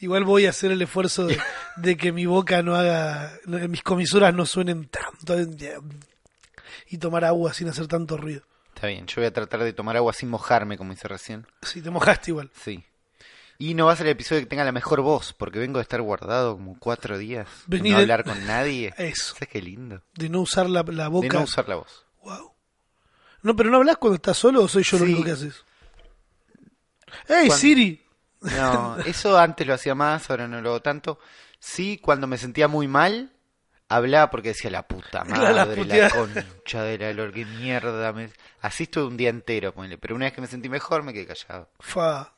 Igual voy a hacer el esfuerzo de, de que mi boca no haga, mis comisuras no suenen tanto y tomar agua sin hacer tanto ruido. Está bien, yo voy a tratar de tomar agua sin mojarme, como hice recién. Si te mojaste igual. Sí. Y no va a ser el episodio que tenga la mejor voz, porque vengo de estar guardado como cuatro días. de Vení no de- hablar con nadie. Eso. ¿Sabes qué lindo? De no usar la, la De boca. no usar la voz. Wow. No, pero no hablas cuando estás solo o soy yo lo Sí. único que haces. ¡Ey, Cuando- Siri! No, eso antes lo hacía más, ahora no lo hago tanto. Sí, cuando me sentía muy mal, hablaba porque decía la puta Claro, la madre, la, puteada. concha de la lor, qué mierda. me-". Así estuve un día entero, ponele. pero una vez que me sentí mejor me quedé callado. Fa.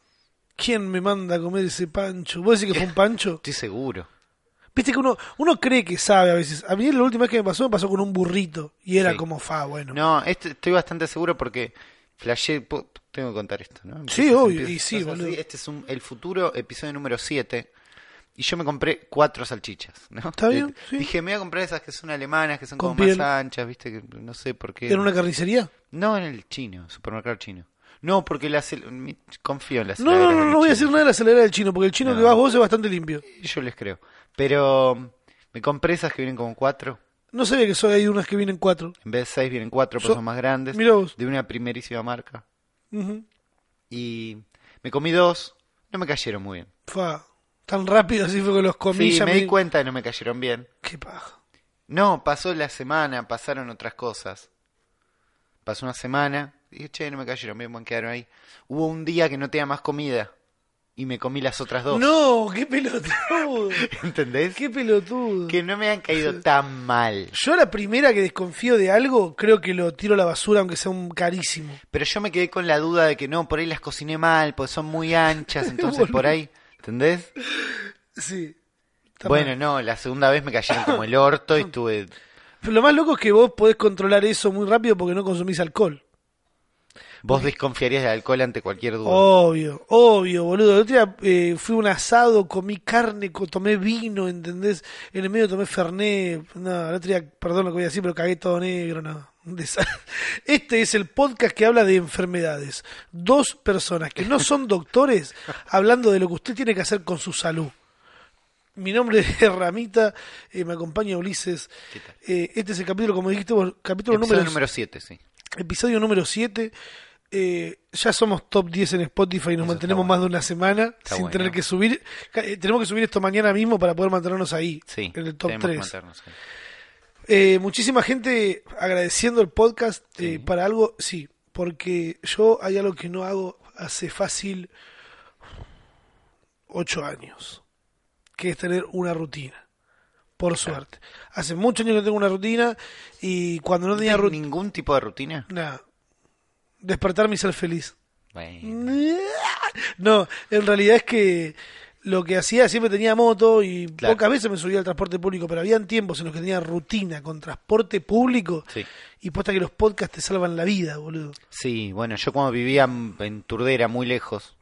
¿Quién me manda a comer ese pancho? ¿Vos decís que fue un pancho? Estoy seguro. Viste que uno, uno cree que sabe a veces. A mí la última vez que me pasó, me pasó con un burrito. Y era Sí. como fa, bueno. No, este, estoy bastante seguro porque flashé, tengo que contar esto, ¿no? Sí, obvio, y sí, boludo. Este es un, el futuro episodio número 7 y yo me compré cuatro salchichas, ¿no? Está bien, Eh, sí. Dije, me voy a comprar esas que son alemanas, que son Con como piel. más anchas, viste, que no sé por qué. ¿Era una carnicería? No, en el chino, supermercado chino. No, porque la confío en las No, no, no, no voy a decir nada de la acelerada del chino, porque el chino No. que vas vos es bastante limpio. Yo les creo. Pero me compré esas que vienen como cuatro. No sabía que solo hay unas que vienen cuatro. En vez de seis vienen cuatro, So- son más grandes. Mirá vos. De una primerísima marca. Y me comí dos. No me cayeron muy bien. Fa. Tan rápido así fue que los comí. Sí, ya me di cuenta de no me cayeron bien. Qué paja. No, pasó la semana, pasaron otras cosas. Pasó una semana, y dije, che, no me cayeron bien, van a quedar ahí. Hubo un día que no tenía más comida y me comí las otras dos. No, qué pelotudo. ¿Entendés? qué pelotudo. Que no me han caído tan mal. Yo la primera que desconfío de algo, creo que lo tiro a la basura aunque sea un carísimo. Pero yo me quedé con la duda de que no, por ahí las cociné mal, pues son muy anchas, entonces por ahí, ¿entendés? Sí. Bueno, mal. no, la segunda vez me cayeron como el orto y estuve... Pero lo más loco es que vos podés controlar eso muy rápido porque no consumís alcohol. Vos desconfiarías del alcohol ante cualquier duda. Obvio, obvio, boludo. El otro día eh, fui a un asado, comí carne, tomé vino, ¿entendés? En el medio tomé Fernet. No, el otro día, perdón lo que voy a decir, pero cagué todo negro, no. Este es el podcast que habla de enfermedades. Dos personas que no son doctores hablando de lo que usted tiene que hacer con su salud. Mi nombre es Ramita, eh, me acompaña Ulises. ¿Qué tal? Eh, este es el capítulo, como dijiste vos, capítulo Episodio número número 7, sí. Episodio número 7. Eh, ya somos top 10 en Spotify y nos Eso mantenemos más de una semana Está sin bueno. tener que subir. Eh, tenemos que subir esto mañana mismo para poder mantenernos ahí, Sí, en el top tenemos que 3. mantenernos ahí. Eh, muchísima gente agradeciendo el podcast eh, Sí. para algo, sí, porque yo hay algo que no hago hace fácil 8 años, que es tener una rutina. Por suerte. Hace muchos años que tengo una rutina y cuando no ¿No tenía rutina, ningún tipo de rutina? nada. Despertarme y ser feliz. Bueno, No, en realidad es que lo que hacía siempre tenía moto y Claro. pocas veces me subía al transporte público, pero habían tiempos en los que tenía rutina con transporte público sí. y posta que los podcasts te salvan la vida, boludo. Sí, bueno, yo como vivía en Turdera, muy lejos,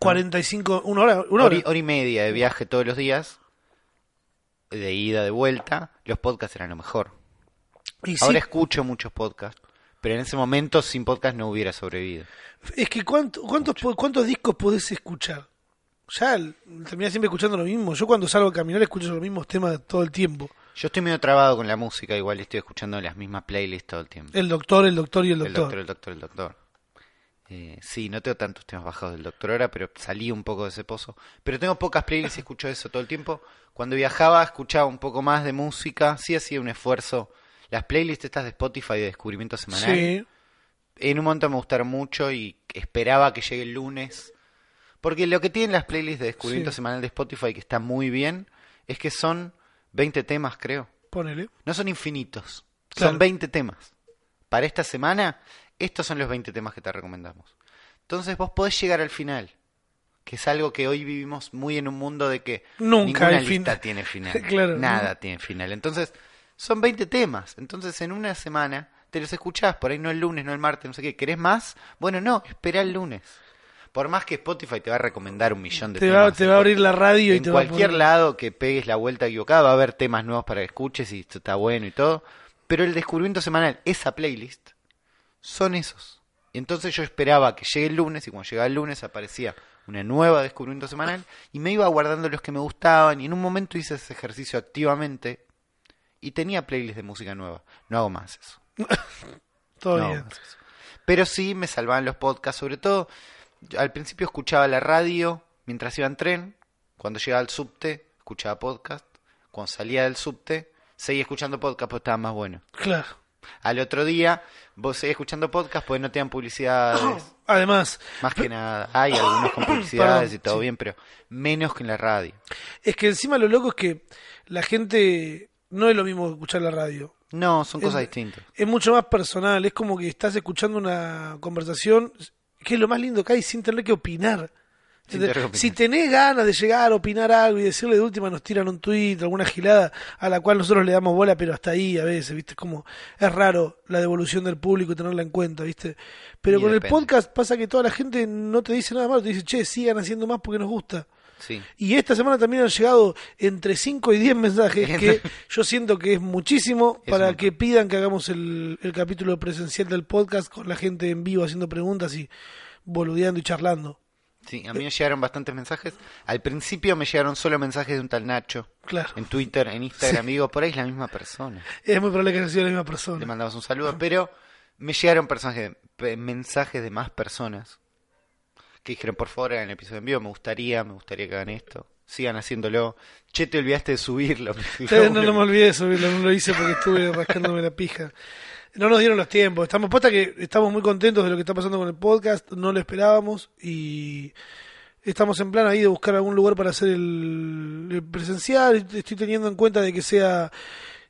45, una hora, una hora, hora. y- hora y media de viaje todos los días, de ida, de vuelta, los podcasts eran lo mejor. Y sí, Ahora escucho muchos podcasts, pero en ese momento sin podcast no hubiera sobrevivido. es que cuánto- cuántos, cuántos discos podés escuchar. Ya el- terminás siempre escuchando lo mismo. Yo cuando salgo a caminar escucho los mismos temas todo el tiempo. Yo estoy medio trabado con la música, igual estoy escuchando las mismas playlists todo el tiempo. El doctor, el doctor y el El doctor. doctor, el doctor, el doctor. Eh, sí, no tengo tantos temas bajados del doctor ahora, pero salí un poco de ese pozo. Pero tengo pocas playlists y escucho eso todo el tiempo. Cuando viajaba escuchaba un poco más de música, sí hacía un esfuerzo. Las playlists estas de Spotify de descubrimiento semanal, Sí, en un momento me gustaron mucho y esperaba que llegue el lunes. Porque lo que tienen las playlists de descubrimiento Sí. semanal de Spotify, que está muy bien, es que son 20 temas, creo. ponele. No son infinitos, Claro. son 20 temas. Para esta semana, estos son los 20 temas que te recomendamos. Entonces vos podés llegar al final, que es algo que hoy vivimos muy en un mundo de que Nunca ninguna hay lista tiene final. Claro. Nada tiene final. Entonces, son 20 temas. Entonces, en una semana te los escuchás, por ahí no el lunes, no el martes, no sé qué. ¿Querés más? Bueno, no, espera el lunes. Por más que Spotify te va a recomendar un millón de Te temas. va, te va a abrir la radio y en te va a cualquier poner- lado que pegues la vuelta equivocada va a haber temas nuevos para que escuches y esto está bueno y todo. Pero el descubrimiento semanal, esa playlist, son esos. Entonces yo esperaba que llegue el lunes y cuando llegaba el lunes aparecía una nueva descubrimiento semanal, y me iba guardando los que me gustaban, y en un momento hice ese ejercicio activamente, y tenía playlist de música nueva. No hago más eso. Todo No hago bien. más eso. Pero sí me salvaban los podcasts, sobre todo, al principio escuchaba la radio mientras iba en tren, cuando llegaba al subte, escuchaba podcast, cuando salía del subte, seguía escuchando podcast, pues estaba más bueno. Claro. Al otro día, vos seguís escuchando podcast, pues no te dan publicidades. Además, Más que nada, hay algunos con publicidades Perdón, y todo sí. bien, pero menos que en la radio. es que encima lo loco es que la gente no es lo mismo que escuchar la radio. No, son cosas Es- distintas. Es mucho más personal, es como que estás escuchando una conversación, que es lo más lindo que hay, sin tener que opinar. Sin ¿Entendés? tener que opinar. Si tenés ganas de llegar a opinar algo y decirle de última nos tiran un tuit, alguna gilada a la cual nosotros le damos bola, pero hasta ahí a veces, ¿viste? Como es raro la devolución del público y tenerla en cuenta, ¿viste? Pero Y con depende. el podcast pasa que toda la gente no te dice nada malo, te dice, che, sigan haciendo más porque nos gusta. Sí. Y esta semana también han llegado entre 5 y 10 mensajes que yo siento que es muchísimo Es para que pidan que hagamos el, el capítulo presencial del podcast con la gente en vivo haciendo preguntas y boludeando y charlando. Sí, a mí me llegaron bastantes mensajes. Al principio me llegaron solo mensajes de un tal Nacho. Claro. En Twitter, en Instagram, digo, por ahí es la misma persona. Es muy probable que haya sido la misma Le persona. mandamos un saludo, pero me llegaron mensajes de más personas que dijeron, por favor, hagan el episodio en vivo, me gustaría, me gustaría que hagan esto, sigan haciéndolo. Che, te olvidaste de subirlo. no, no me olvidé de subirlo, no lo hice porque estuve rascándome la pija. No nos dieron los tiempos. Estamos posta que estamos muy contentos de lo que está pasando con el podcast, no lo esperábamos y estamos en plan ahí de buscar algún lugar para hacer el, el presencial. Estoy teniendo en cuenta de que sea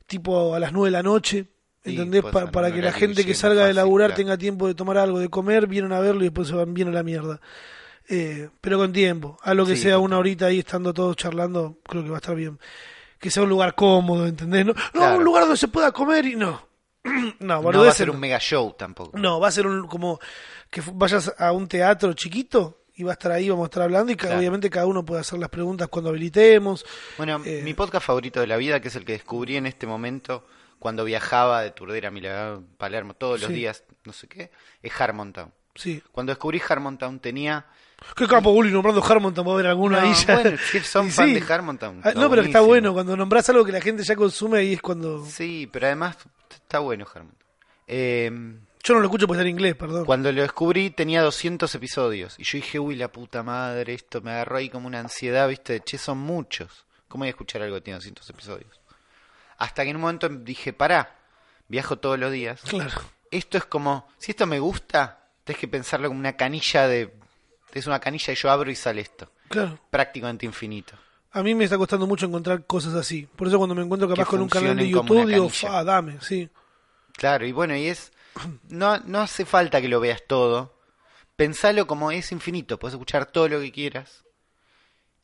tipo a las 9 de la noche. ¿Entendés? Pa- para que la gente que salga de fácil, laburar claro. tenga tiempo de tomar algo, de comer, vienen a verlo y después se van bien a la mierda. Eh, pero con tiempo. A lo que Sí, sea una horita ahí estando todos charlando, creo que va a estar bien. Que sea un lugar cómodo, ¿entendés? No, no, Claro. un lugar donde se pueda comer y no. no, No va a ser un mega show tampoco. No, va a ser un como que vayas a un teatro chiquito y va a estar ahí, vamos a estar hablando y Claro. obviamente cada uno puede hacer las preguntas cuando habilitemos. Bueno, Eh. mi podcast favorito de la vida, que es el que descubrí en este momento cuando viajaba de Turdera a Palermo, todos los Sí. días, no sé qué, es Harmontown. Sí. Cuando descubrí Harmontown tenía... Qué capo, Bully, nombrando Harmontown, va a haber alguno No, ya. bueno, si son fan sí. de Harmontown. Ah, No, pero está bueno, cuando nombras algo que la gente ya consume, ahí es cuando... Sí, pero además está bueno Harmontown. Eh, Yo no lo escucho porque está en inglés, perdón. cuando lo descubrí tenía 200 episodios y yo dije, uy, la puta madre, esto me agarró ahí como una ansiedad, viste, che, son muchos. ¿Cómo voy a escuchar algo que tiene 200 episodios? Hasta que en un momento dije, pará, viajo todos los días. Claro. Esto es como, si esto me gusta, tenés que pensarlo como una canilla de... Es una canilla y yo abro y sale esto. Claro. Prácticamente infinito. A mí me está costando mucho encontrar cosas así. Por eso cuando me encuentro capaz Que con un canal de YouTube, digo, fa, dame, sí. Claro, y bueno, y es. No, no hace falta que lo veas todo. Pensalo como es infinito, puedes escuchar todo lo que quieras.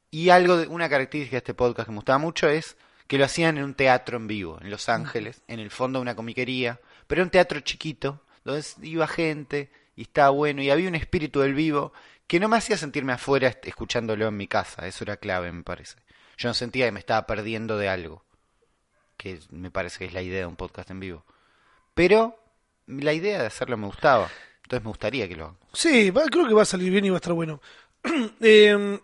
Y algo de, una característica de este podcast que me gustaba mucho es que lo hacían en un teatro en vivo, en Los Ángeles, en el fondo de una comiquería, pero era un teatro chiquito, donde iba gente y estaba bueno, y había un espíritu del vivo que no me hacía sentirme afuera escuchándolo en mi casa, eso era clave, me parece. Yo no sentía que me estaba perdiendo de algo, que me parece que es la idea de un podcast en vivo. Pero la idea de hacerlo me gustaba. Entonces me gustaría que lo hagan. Sí, va- creo que va a salir bien y va a estar bueno. Eh,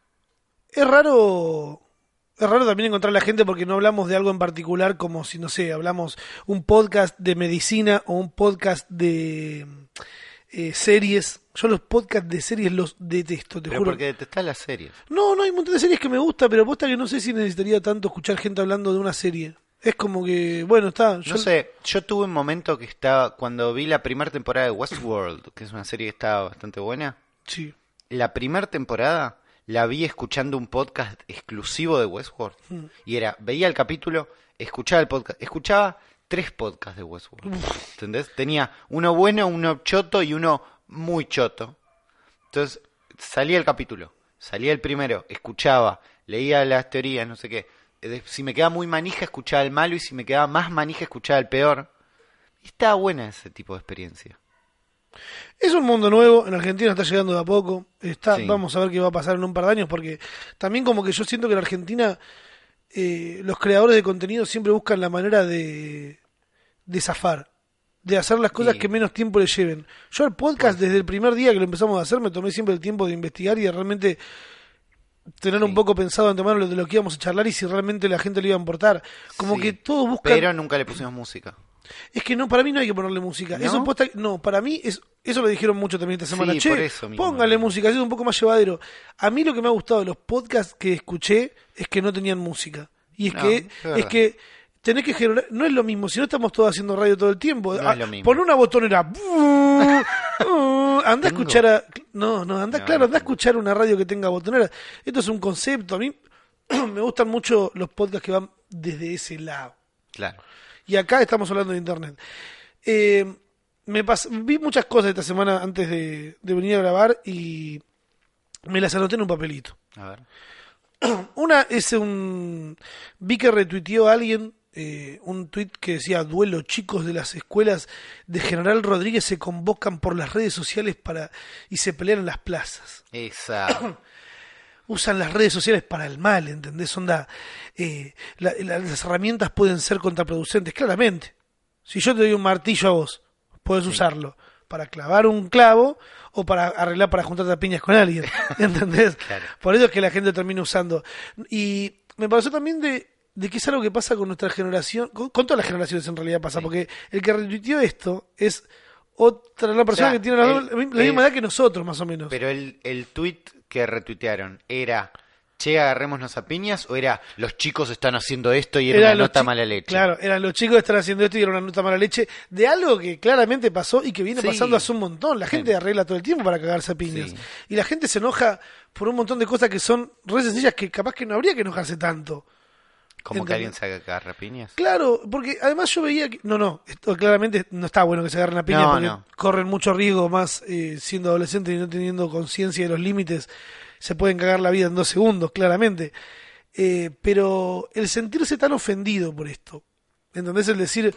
es raro. Es raro también encontrar a la gente porque no hablamos de algo en particular como si, no sé, hablamos un podcast de medicina o un podcast de eh, series. Yo los podcasts de series los detesto, te Pero juro. porque detestás las series. No, no, hay un montón de series que me gusta, pero posta que no sé si necesitaría tanto escuchar gente hablando de una serie. Es como que, bueno, está. Yo No sé, yo tuve un momento que estaba, cuando vi la primera temporada de Westworld, que es una serie que estaba bastante buena, Sí. la primera temporada la vi escuchando un podcast exclusivo de Westworld. Mm. Y era, veía el capítulo, escuchaba el podcast, escuchaba tres podcasts de Westworld. ¿Entendés? Tenía uno bueno, uno choto y uno muy choto. Entonces, salía el capítulo, salía el primero, escuchaba, leía las teorías, no sé qué. Si me quedaba muy manija, escuchaba el malo, y si me quedaba más manija, escuchaba el peor. Y estaba buena ese tipo de experiencia. Es un mundo nuevo, en Argentina está llegando de a poco. Está, Sí. Vamos a ver qué va a pasar en un par de años, porque también como que yo siento que en Argentina eh, los creadores de contenido siempre buscan la manera de, de zafar. de hacer las cosas Sí. que menos tiempo le lleven. Yo el podcast, desde el primer día que lo empezamos a hacer, me tomé siempre el tiempo de investigar y de realmente tener un poco pensado de antemano lo de lo que íbamos a charlar y si realmente la gente le iba a importar. Como Sí. que todos buscan... Pero nunca le pusimos música. Es que no, para mí no hay que ponerle música. ¿No? Eso posta- no, para mí es, eso lo dijeron mucho también esta semana. Sí, che, eso póngale música, así es un poco más llevadero. A mí lo que me ha gustado de los podcasts que escuché es que no tenían música. Y es No, que, es que tenés que generar, no es lo mismo, si no estamos todos haciendo radio todo el tiempo. No Ah. Pon una botonera. anda a escuchar a, no, no, anda, claro, anda a escuchar una radio que tenga botonera. Esto es un concepto. A mí me gustan mucho los podcasts que van desde ese lado. Claro. Y acá estamos hablando de internet. Eh, me vi muchas cosas esta semana antes de, de venir a grabar y me las anoté en un papelito. A ver. Una es un... Vi que retuiteó alguien eh, un tuit que decía, duelo, chicos de las escuelas de General Rodríguez se convocan por las redes sociales para y se pelean en las plazas. Esa. Usan las redes sociales para el mal, ¿entendés? Onda, eh, la- la- las herramientas pueden ser contraproducentes, claramente. Si yo te doy un martillo a vos, puedes usarlo para clavar un clavo o para arreglar para juntarte a piñas con alguien, ¿entendés? Claro. Por eso es que la gente termina usando. Y me pareció también de, de que es algo que pasa con nuestra generación, con, con todas las generaciones en realidad pasa, Sí. porque el que retuiteó esto es otra la persona sea, que tiene la, el- la misma el- edad que nosotros, más o menos. Pero el, el tweet que retuitearon era, che, agarrémonos a piñas, o era, los chicos están haciendo esto y era, Eran una nota mala leche. Claro, eran los chicos que están haciendo esto y era una nota mala leche de algo que claramente pasó y que viene Sí. pasando hace un montón. La gente Sí. arregla todo el tiempo para cagarse a piñas. Sí. Y la gente se enoja por un montón de cosas que son re sencillas que capaz que no habría que enojarse tanto. Como que alguien se haga agarrar a piñas. Claro, porque además yo veía que... No, no, esto claramente no está bueno que se agarren a piñas No, porque no. corren mucho riesgo más eh, siendo adolescentes y no teniendo conciencia de los límites. Se pueden cagar la vida en dos segundos, claramente. Eh, pero el sentirse tan ofendido por esto, ¿entendés? El decir,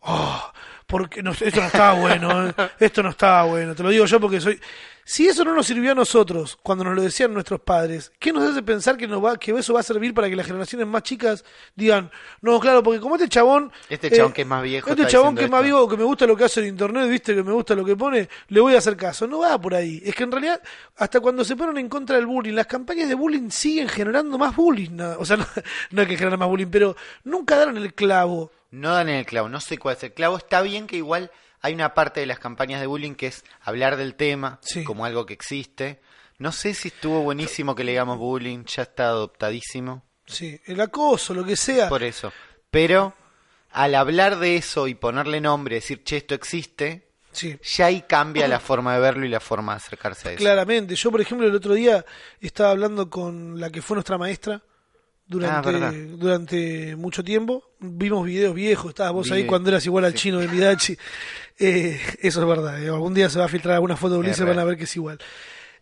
oh, porque no, esto no estaba bueno, eh, esto no estaba bueno, te lo digo yo porque soy... Si eso no nos sirvió a nosotros cuando nos lo decían nuestros padres, ¿qué nos hace pensar que, nos va, que eso va a servir para que las generaciones más chicas digan, no, claro, porque como este chabón... Este chabón que es más viejo Este chabón que es más esto". viejo, que me gusta lo que hace en internet, viste, que me gusta lo que pone, le voy a hacer caso. No va por ahí. Es que en realidad, hasta cuando se ponen en contra del bullying, las campañas de bullying siguen generando más bullying. ¿no? O sea, no, no es que generan más bullying, pero nunca dan el clavo. No dan en el clavo, no sé cuál es el clavo. Está bien que igual hay una parte de las campañas de bullying que es hablar del tema Sí. como algo que existe. No sé si estuvo buenísimo que le digamos bullying, ya está adoptadísimo. Sí, el acoso, lo que sea. Por eso. Pero al hablar de eso y ponerle nombre, decir, che, esto existe, Sí. ya ahí cambia la forma de verlo y la forma de acercarse a eso. Claramente. Yo, por ejemplo, el otro día estaba hablando con la que fue nuestra maestra durante, Ah, verdad. durante mucho tiempo. Vimos videos viejos, estabas vos ahí cuando eras igual al sí. chino de Midachi. Eh, eso es verdad. eh, Algún día se va a filtrar alguna foto de Ulises van a ver que es igual.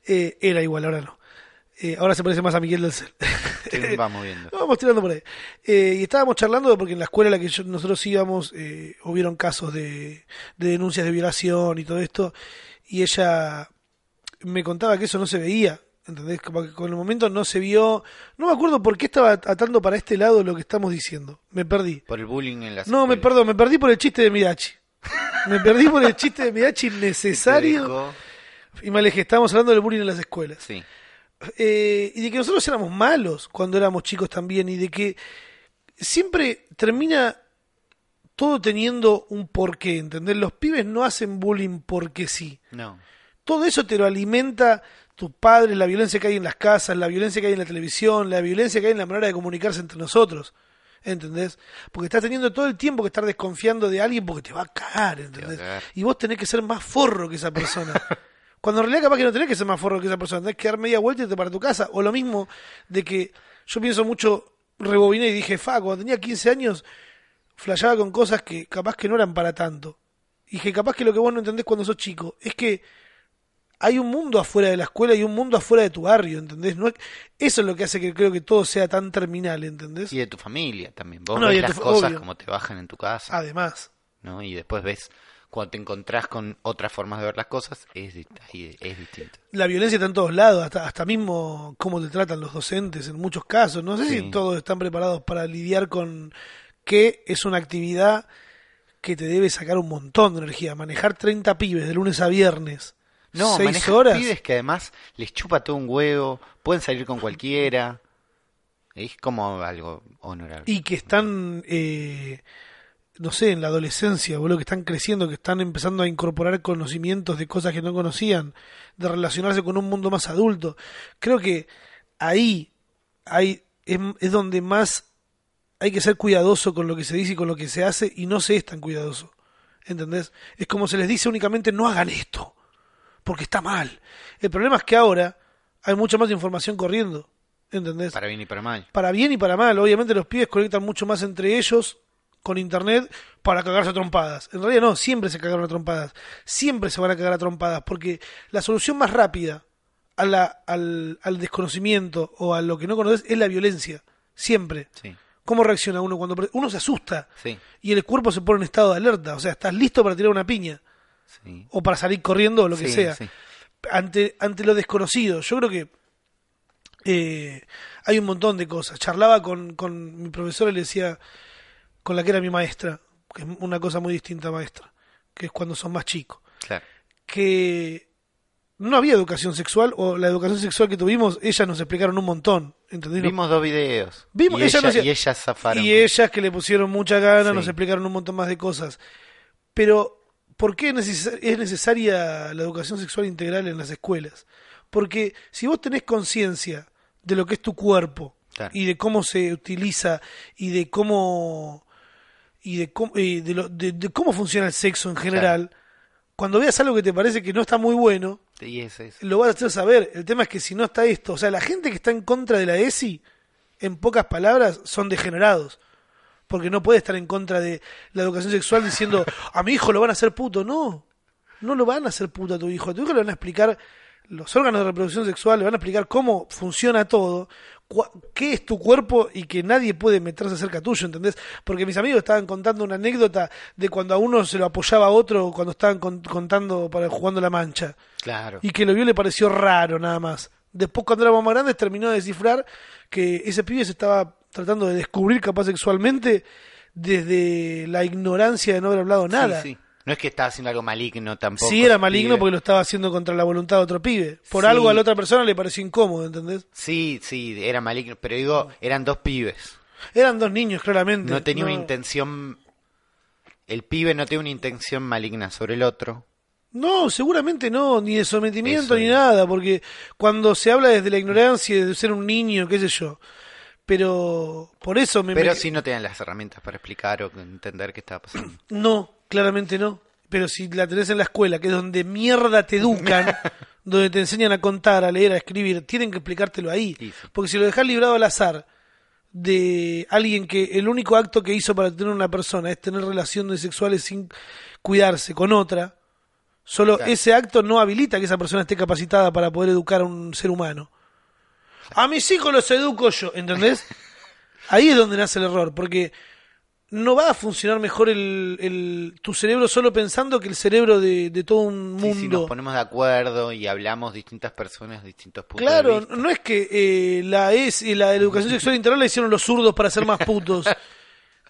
Eh, era igual, ahora no. Eh, ahora se parece más a Miguel del Cel. Te va moviendo. Vamos tirando por ahí. Eh, y estábamos charlando porque en la escuela a la que yo- nosotros íbamos eh, hubieron casos de, de denuncias de violación y todo esto. Y ella me contaba que eso no se veía. ¿Entendés? Como que con el momento no se vio. No me acuerdo por qué estaba atando para este lado lo que estamos diciendo. Me perdí. Por el bullying en las No, me perdón, me perdí por el chiste de Midachi. Me perdí por el chiste de Midachi innecesario. Y me alejé. Estábamos hablando del bullying en las escuelas Sí. eh, y de que nosotros éramos malos cuando éramos chicos también y de que siempre termina todo teniendo un porqué, ¿entendés? Los pibes no hacen bullying porque sí. No. Todo eso te lo alimenta tus padres, la violencia que hay en las casas, la violencia que hay en la televisión, la violencia que hay en la manera de comunicarse entre nosotros. ¿Entendés? Porque estás teniendo todo el tiempo que estar desconfiando de alguien porque te va a cagar, ¿entendés? cagar. Y vos tenés que ser más forro que esa persona. Cuando en realidad capaz que no tenés que ser más forro que esa persona, tenés que dar media vuelta y irte para tu casa. O lo mismo de que yo pienso mucho, rebobiné y dije, fa, cuando tenía 15 años, flasheaba con cosas que capaz que no eran para tanto. Y que capaz que lo que vos no entendés cuando sos chico es que hay un mundo afuera de la escuela y un mundo afuera de tu barrio, ¿entendés? No es- eso es lo que hace que creo que todo sea tan terminal, ¿entendés? Y de tu familia también. Vos No, y ves de las cosas obvio. como te bajan en tu casa, Además, ¿no? Y después ves cuando te encontrás con otras formas de ver las cosas, es, es distinto. la violencia está en todos lados, hasta, hasta mismo cómo te tratan los docentes en muchos casos. No sé si todos están preparados para lidiar con que es una actividad que te debe sacar un montón de energía. Manejar 30 pibes de lunes a viernes. No, seis manejan horas. pibes que además les chupa todo un huevo, pueden salir con cualquiera. Es como algo honorable. y que están, eh, no sé, en la adolescencia, boludo, que están creciendo, que están empezando a incorporar conocimientos de cosas que no conocían, de relacionarse con un mundo más adulto. Creo que ahí, ahí es, es donde más hay que ser cuidadoso con lo que se dice y con lo que se hace y no se es tan cuidadoso. ¿Entendés? Es como se les dice únicamente no hagan esto, porque está mal. El problema es que ahora hay mucha más información corriendo. ¿Entendés? Para bien y para mal. para bien y para mal. Obviamente los pibes conectan mucho más entre ellos con internet para cagarse a trompadas. En realidad no, siempre se cagaron a trompadas. Siempre se van a cagar a trompadas porque la solución más rápida a la- al, al desconocimiento o a lo que no conoces es la violencia. Siempre. Sí, ¿Cómo reacciona uno cuando uno se asusta sí, y el cuerpo se pone en estado de alerta? O sea, estás listo para tirar una piña sí. o para salir corriendo o lo que Sí, sea sí. ante, ante lo desconocido. Yo creo que eh, hay un montón de cosas. Charlaba con, con mi profesora y le decía, con la que era mi maestra, que es una cosa muy distinta a maestra, que es cuando son más chicos, Claro. que no había educación sexual o la educación sexual que tuvimos, ellas nos explicaron un montón. ¿entendés? Vimos dos videos. Vimos- y, ella y ellas zafaron. Y ellas que le pusieron mucha gana Sí. nos explicaron un montón más de cosas. Pero, ¿por qué es neces- es necesaria la educación sexual integral en las escuelas? Porque si vos tenés conciencia de lo que es tu cuerpo Claro. y de cómo se utiliza y de cómo y de cómo, y de lo- de- de cómo funciona el sexo en general, cuando veas algo que te parece que no está muy bueno, Y lo vas a hacer saber. El tema es que si no está esto, o sea, la gente que está en contra de la ESI, en pocas palabras, son degenerados. Porque no puede estar en contra de la educación sexual diciendo, a mi hijo lo van a hacer puto. No, no lo van a hacer puto a tu hijo. A tu hijo le van a explicar los órganos de reproducción sexual, le van a explicar cómo funciona todo, qué es tu cuerpo y que nadie puede meterse cerca tuyo, ¿entendés? Porque mis amigos estaban contando una anécdota de cuando a uno se lo apoyaba a otro cuando estaban con- contando para jugando la mancha Claro. y que lo vio le pareció raro nada más. Después cuando éramos más grandes terminó de descifrar que ese pibe se estaba tratando de descubrir capaz sexualmente desde la ignorancia de no haber hablado nada. Sí, sí. No es que estaba haciendo algo maligno tampoco. Sí era maligno pibe. porque lo estaba haciendo contra la voluntad de otro pibe. Por Sí. algo a la otra persona le pareció incómodo, ¿entendés? Sí, sí, era maligno. Pero digo, eran dos pibes. Eran dos niños, claramente. No tenía una intención. El pibe no tiene una intención maligna sobre el otro. No, seguramente no, ni de sometimiento Eso ni es. nada, porque cuando se habla desde la ignorancia de ser un niño, qué sé yo. Pero por eso me... Pero sí no tenían las herramientas para explicar o entender qué estaba pasando. No, claramente no. Pero si la tenés en la escuela, que es donde mierda te educan, donde te enseñan a contar, a leer, a escribir, tienen que explicártelo ahí. Sí, sí. Porque si lo dejas librado al azar de alguien que el único acto que hizo para tener una persona es tener relaciones sexuales sin cuidarse con otra, solo Claro. ese acto no habilita que esa persona esté capacitada para poder educar a un ser humano. A mis hijos los educo yo, ¿entendés? Ahí es donde nace el error, porque no va a funcionar mejor el, el- tu cerebro solo pensando que el cerebro de, de todo un Sí, mundo. si nos ponemos de acuerdo y hablamos distintas personas, distintos puntos de Claro, vista. no es que eh, la es y la educación sexual integral la hicieron los zurdos para ser más putos.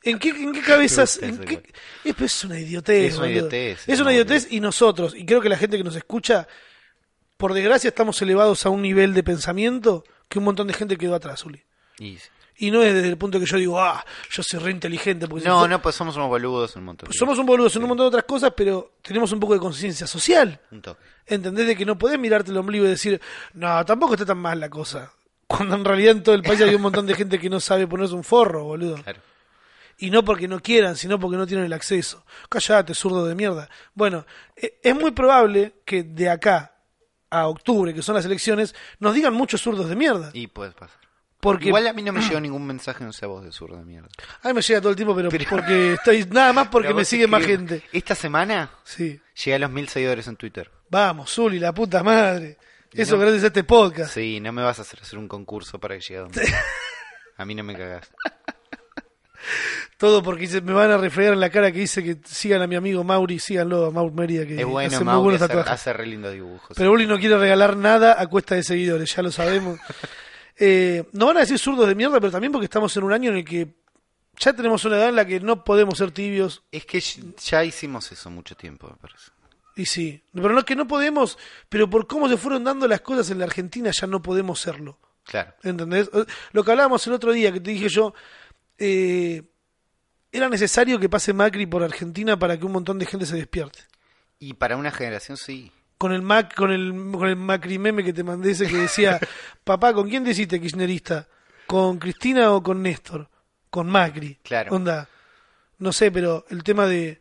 ¿En qué, en qué cabezas? En qué- es, pues, es una idiotez. Es una idiotez, Es una idiotez y nosotros, y creo que la gente que nos escucha, por desgracia estamos elevados a un nivel de pensamiento que un montón de gente quedó atrás, Uli. Y- Y no es desde el punto que yo digo, ah, yo soy re inteligente. Porque No, si- no, pues somos unos boludos en un montón. de- Somos un boludo en un montón de otras cosas, pero tenemos un poco de conciencia social. Un toque. ¿Entendés? De que no podés mirarte el ombligo y decir, no, tampoco está tan mal la cosa. Cuando en realidad en todo el país hay un montón de gente que no sabe ponerse un forro, boludo. Claro. Y no porque no quieran, sino porque no tienen el acceso. Callate, zurdo de mierda. Bueno, e- es muy probable que de acá a octubre, que son las elecciones, nos digan muchos zurdos de mierda. Y puede pasar. Porque Igual a mí no me llegó ningún mensaje, no sé vos, de zurdo de mierda. a mí me llega todo el tiempo, pero, Pero- porque estoy nada más porque me sigue más gente. Esta semana Sí. llegué a los mil seguidores en Twitter. Vamos, Zuli, la puta madre. Eso no- gracias a este podcast. Sí, no me vas a hacer hacer un concurso para que llegue a donde. A mí no me cagás. Todo porque me van a refregar en la cara que dice que sigan a mi amigo Mauri, síganlo a Mauri Mérida, que Es bueno, hace muy buenos hace, tatuajes. hace re lindos dibujos. Pero Uli no quiere regalar nada a cuesta de seguidores, ya lo sabemos. Eh, no van a decir zurdos de mierda, pero también porque estamos en un año en el que ya tenemos una edad en la que no podemos ser tibios. Es que ya hicimos eso mucho tiempo, me parece. Y sí, pero no es que no podemos, pero por cómo se fueron dando las cosas en la Argentina ya no podemos serlo. Claro. ¿Entendés? Lo que hablábamos el otro día, que te dije yo, eh, era necesario que pase Macri por Argentina para que un montón de gente se despierte. Y para una generación sí. Con el Mac, con el, con el Macri meme que te mandé ese que decía, papá, ¿con quién deciste kirchnerista? ¿Con Cristina o con Néstor? Con Macri. Claro. Onda. No sé, pero el tema de,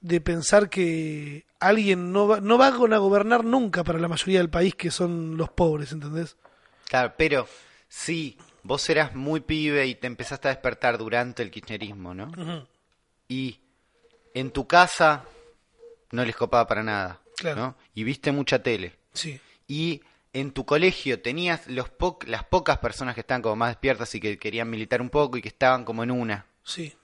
de pensar que alguien no va, no va a gobernar nunca para la mayoría del país que son los pobres, ¿entendés? Claro, pero sí, vos eras muy pibe y te empezaste a despertar durante el kirchnerismo, ¿no? Y en tu casa no les copaba para nada, Claro. ¿no? Y viste mucha tele. Sí. Y en tu colegio tenías los po- las pocas personas que estaban como más despiertas y que querían militar un poco y que estaban como en una. Sí.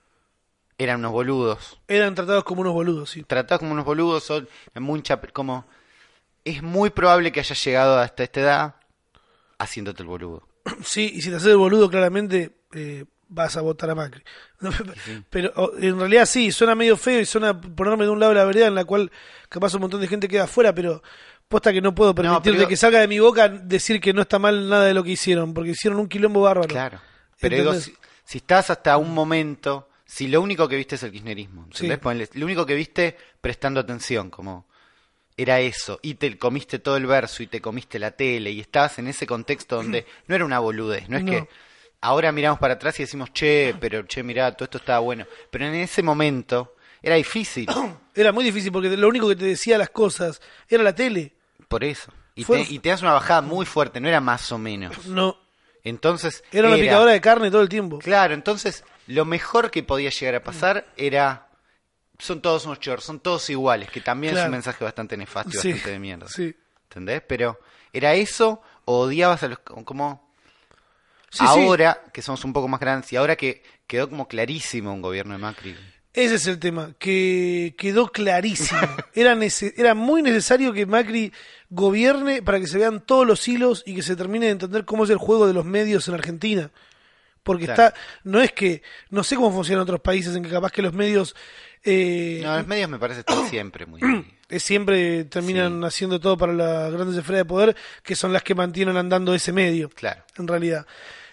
Eran unos boludos. Eran tratados como unos boludos, sí. Tratados como unos boludos, son mucha, como... Es muy probable que hayas llegado hasta esta edad haciéndote el boludo. Sí, y si te haces el boludo, claramente eh, vas a votar a Macri. Pero en realidad sí, suena medio feo y suena ponerme de un lado de la vereda en la cual capaz un montón de gente queda afuera, pero posta que no puedo permitir pero- de que salga de mi boca decir que no está mal nada de lo que hicieron, porque hicieron un quilombo bárbaro. Claro. Pero si, si estás hasta un momento, si lo único que viste es el kirchnerismo. Sí. Lo único que viste prestando atención, como era eso, y te comiste todo el verso y te comiste la tele y estabas en ese contexto donde no era una boludez, no es No. que ahora miramos para atrás y decimos, che, pero che, mirá, todo esto estaba bueno. Pero en ese momento era difícil, Era muy difícil porque lo único que te decía las cosas era la tele. por eso. Y, Fue- te, y te das una bajada muy fuerte, no era más o menos. No, Entonces, era una picadora de carne todo el tiempo. Claro, entonces lo mejor que podía llegar a pasar era. Son todos unos chorros, son todos iguales, que también es un mensaje bastante nefasto y Sí, bastante de mierda. sí. ¿Entendés? Pero, ¿era eso o odiabas a los. como. Sí, sí. ahora, que somos un poco más grandes, y ahora que quedó como clarísimo un gobierno de Macri. Ese es el tema, que quedó clarísimo. Era, nece- era muy necesario que Macri gobierne para que se vean todos los hilos y que se termine de entender cómo es el juego de los medios en Argentina. Porque Claro. está, no es que, no sé cómo funcionan otros países en que capaz que los medios eh, No, los medios me parece estar siempre muy. siempre terminan haciendo todo para las grandes esferas de poder, que son las que mantienen andando ese medio Claro. en realidad.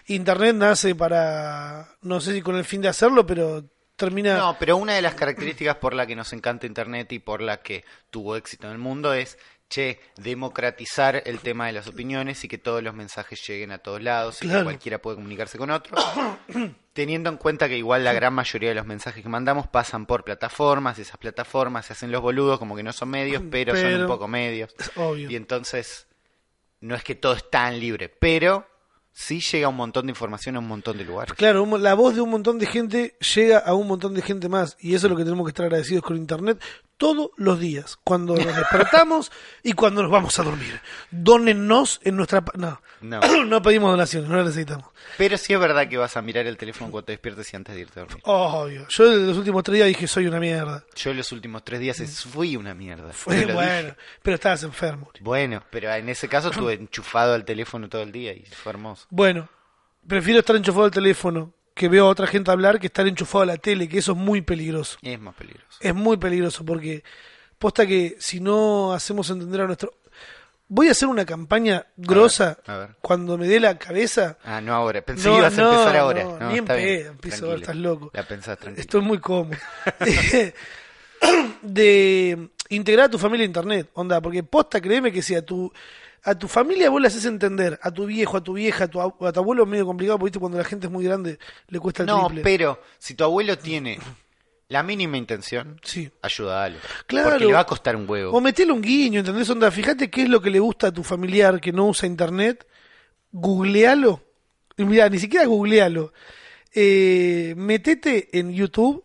Internet nace para, no sé si con el fin de hacerlo, pero termina... No, pero una de las características por la que nos encanta Internet y por la que tuvo éxito en el mundo es, che, democratizar el tema de las opiniones y que todos los mensajes lleguen a todos lados y que cualquiera puede comunicarse con otro. Teniendo en cuenta que igual la gran mayoría de los mensajes que mandamos pasan por plataformas, y esas plataformas se hacen los boludos como que no son medios, pero, son un poco medios. Obvio. Y entonces no es que todo es tan libre, pero sí llega un montón de información a un montón de lugares. Claro, la voz de un montón de gente llega a un montón de gente más y eso es lo que tenemos que estar agradecidos con Internet todos los días, cuando nos despertamos y cuando nos vamos a dormir. Dónennos en nuestra... No, No. no pedimos donaciones, no las necesitamos. Pero sí es verdad que vas a mirar el teléfono cuando te despiertes y antes de irte a dormir. Obvio. Yo en los últimos tres días dije soy una mierda. Yo los últimos tres días fui una mierda. Fue bueno, dije. pero estabas enfermo. Bueno, pero en ese caso estuve enchufado al teléfono todo el día y fue hermoso. Bueno, prefiero estar enchufado al teléfono que veo a otra gente hablar que estar enchufado a la tele, que eso es muy peligroso. Es más peligroso. Es muy peligroso porque posta que si no hacemos entender a nuestro... Voy a hacer una campaña grosa a ver. cuando me dé la cabeza. Ah, no ahora. Pensé No, que ibas a empezar ahora. no, No, ni en pedo, empiezo, Tranquilo. estás loco. La pensás tranquilo. Estoy muy cómodo. de integrar a tu familia a internet, onda, porque posta, créeme que si a tu, a tu familia vos le haces entender, a tu viejo, a tu vieja, a tu, a tu abuelo es medio complicado, porque ¿viste? cuando la gente es muy grande le cuesta el No, triple. pero si tu abuelo tiene la mínima intención, Sí. ayúdalo. Claro. Porque le va a costar un huevo. O metele un guiño, ¿entendés? Onda, fíjate qué es lo que le gusta a tu familiar que no usa internet, googlealo. Y Mirá, ni siquiera googlealo. Eh, metete en YouTube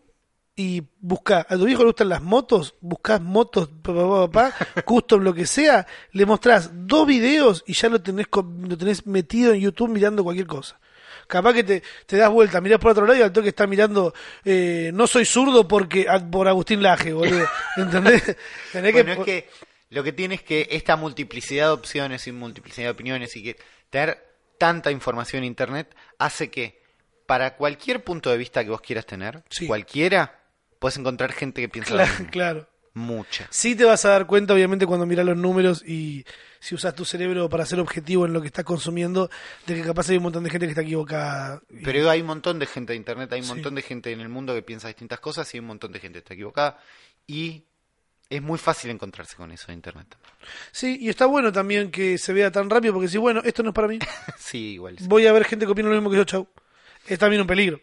y busca. A tu viejo le gustan las motos, buscás motos, pa, pa, pa, pa, custom, lo que sea, le mostrás dos videos y ya lo tenés, lo tenés metido en YouTube mirando cualquier cosa. Capaz que te, te das vuelta, mirás por otro lado y al toque está mirando eh, No soy zurdo porque por Agustín Laje, boludo. ¿Entendés? Tenés Bueno, es que lo que tiene es que esta multiplicidad de opciones y multiplicidad de opiniones y que tener tanta información en internet hace que para cualquier punto de vista que vos quieras tener, Sí. cualquiera, puedes encontrar gente que piensa lo Claro, mismo. claro. Mucha. Sí te vas a dar cuenta, obviamente, cuando miras los números y si usas tu cerebro para ser objetivo en lo que estás consumiendo, de que capaz hay un montón de gente que está equivocada. Pero hay un montón de gente de internet, hay un Sí. montón de gente en el mundo que piensa distintas cosas y hay un montón de gente que está equivocada. Y es muy fácil encontrarse con eso en internet. Sí, y está bueno también que se vea tan rápido, porque si, bueno, esto no es para mí, sí, igual. sí. voy a ver gente que opina lo mismo que yo, chau. Es también un peligro.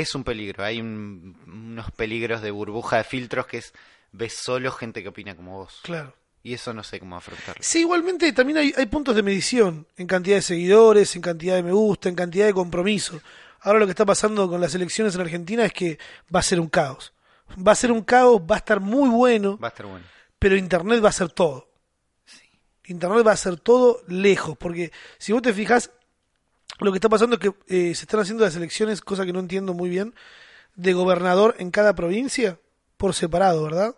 Es un peligro, hay un- unos peligros de burbuja de filtros que es ves solo gente que opina como vos. Claro. Y eso no sé cómo afrontarlo. Sí, igualmente también hay, hay puntos de medición en cantidad de seguidores, en cantidad de me gusta, en cantidad de compromiso. Ahora lo que está pasando con las elecciones en Argentina es que va a ser un caos. Va a ser un caos, va a estar muy bueno, Va a estar bueno. pero Internet va a ser todo. Internet va a ser todo lejos, porque si vos te fijas, lo que está pasando es que eh, se están haciendo las elecciones, cosa que no entiendo muy bien, de gobernador en cada provincia por separado, ¿verdad?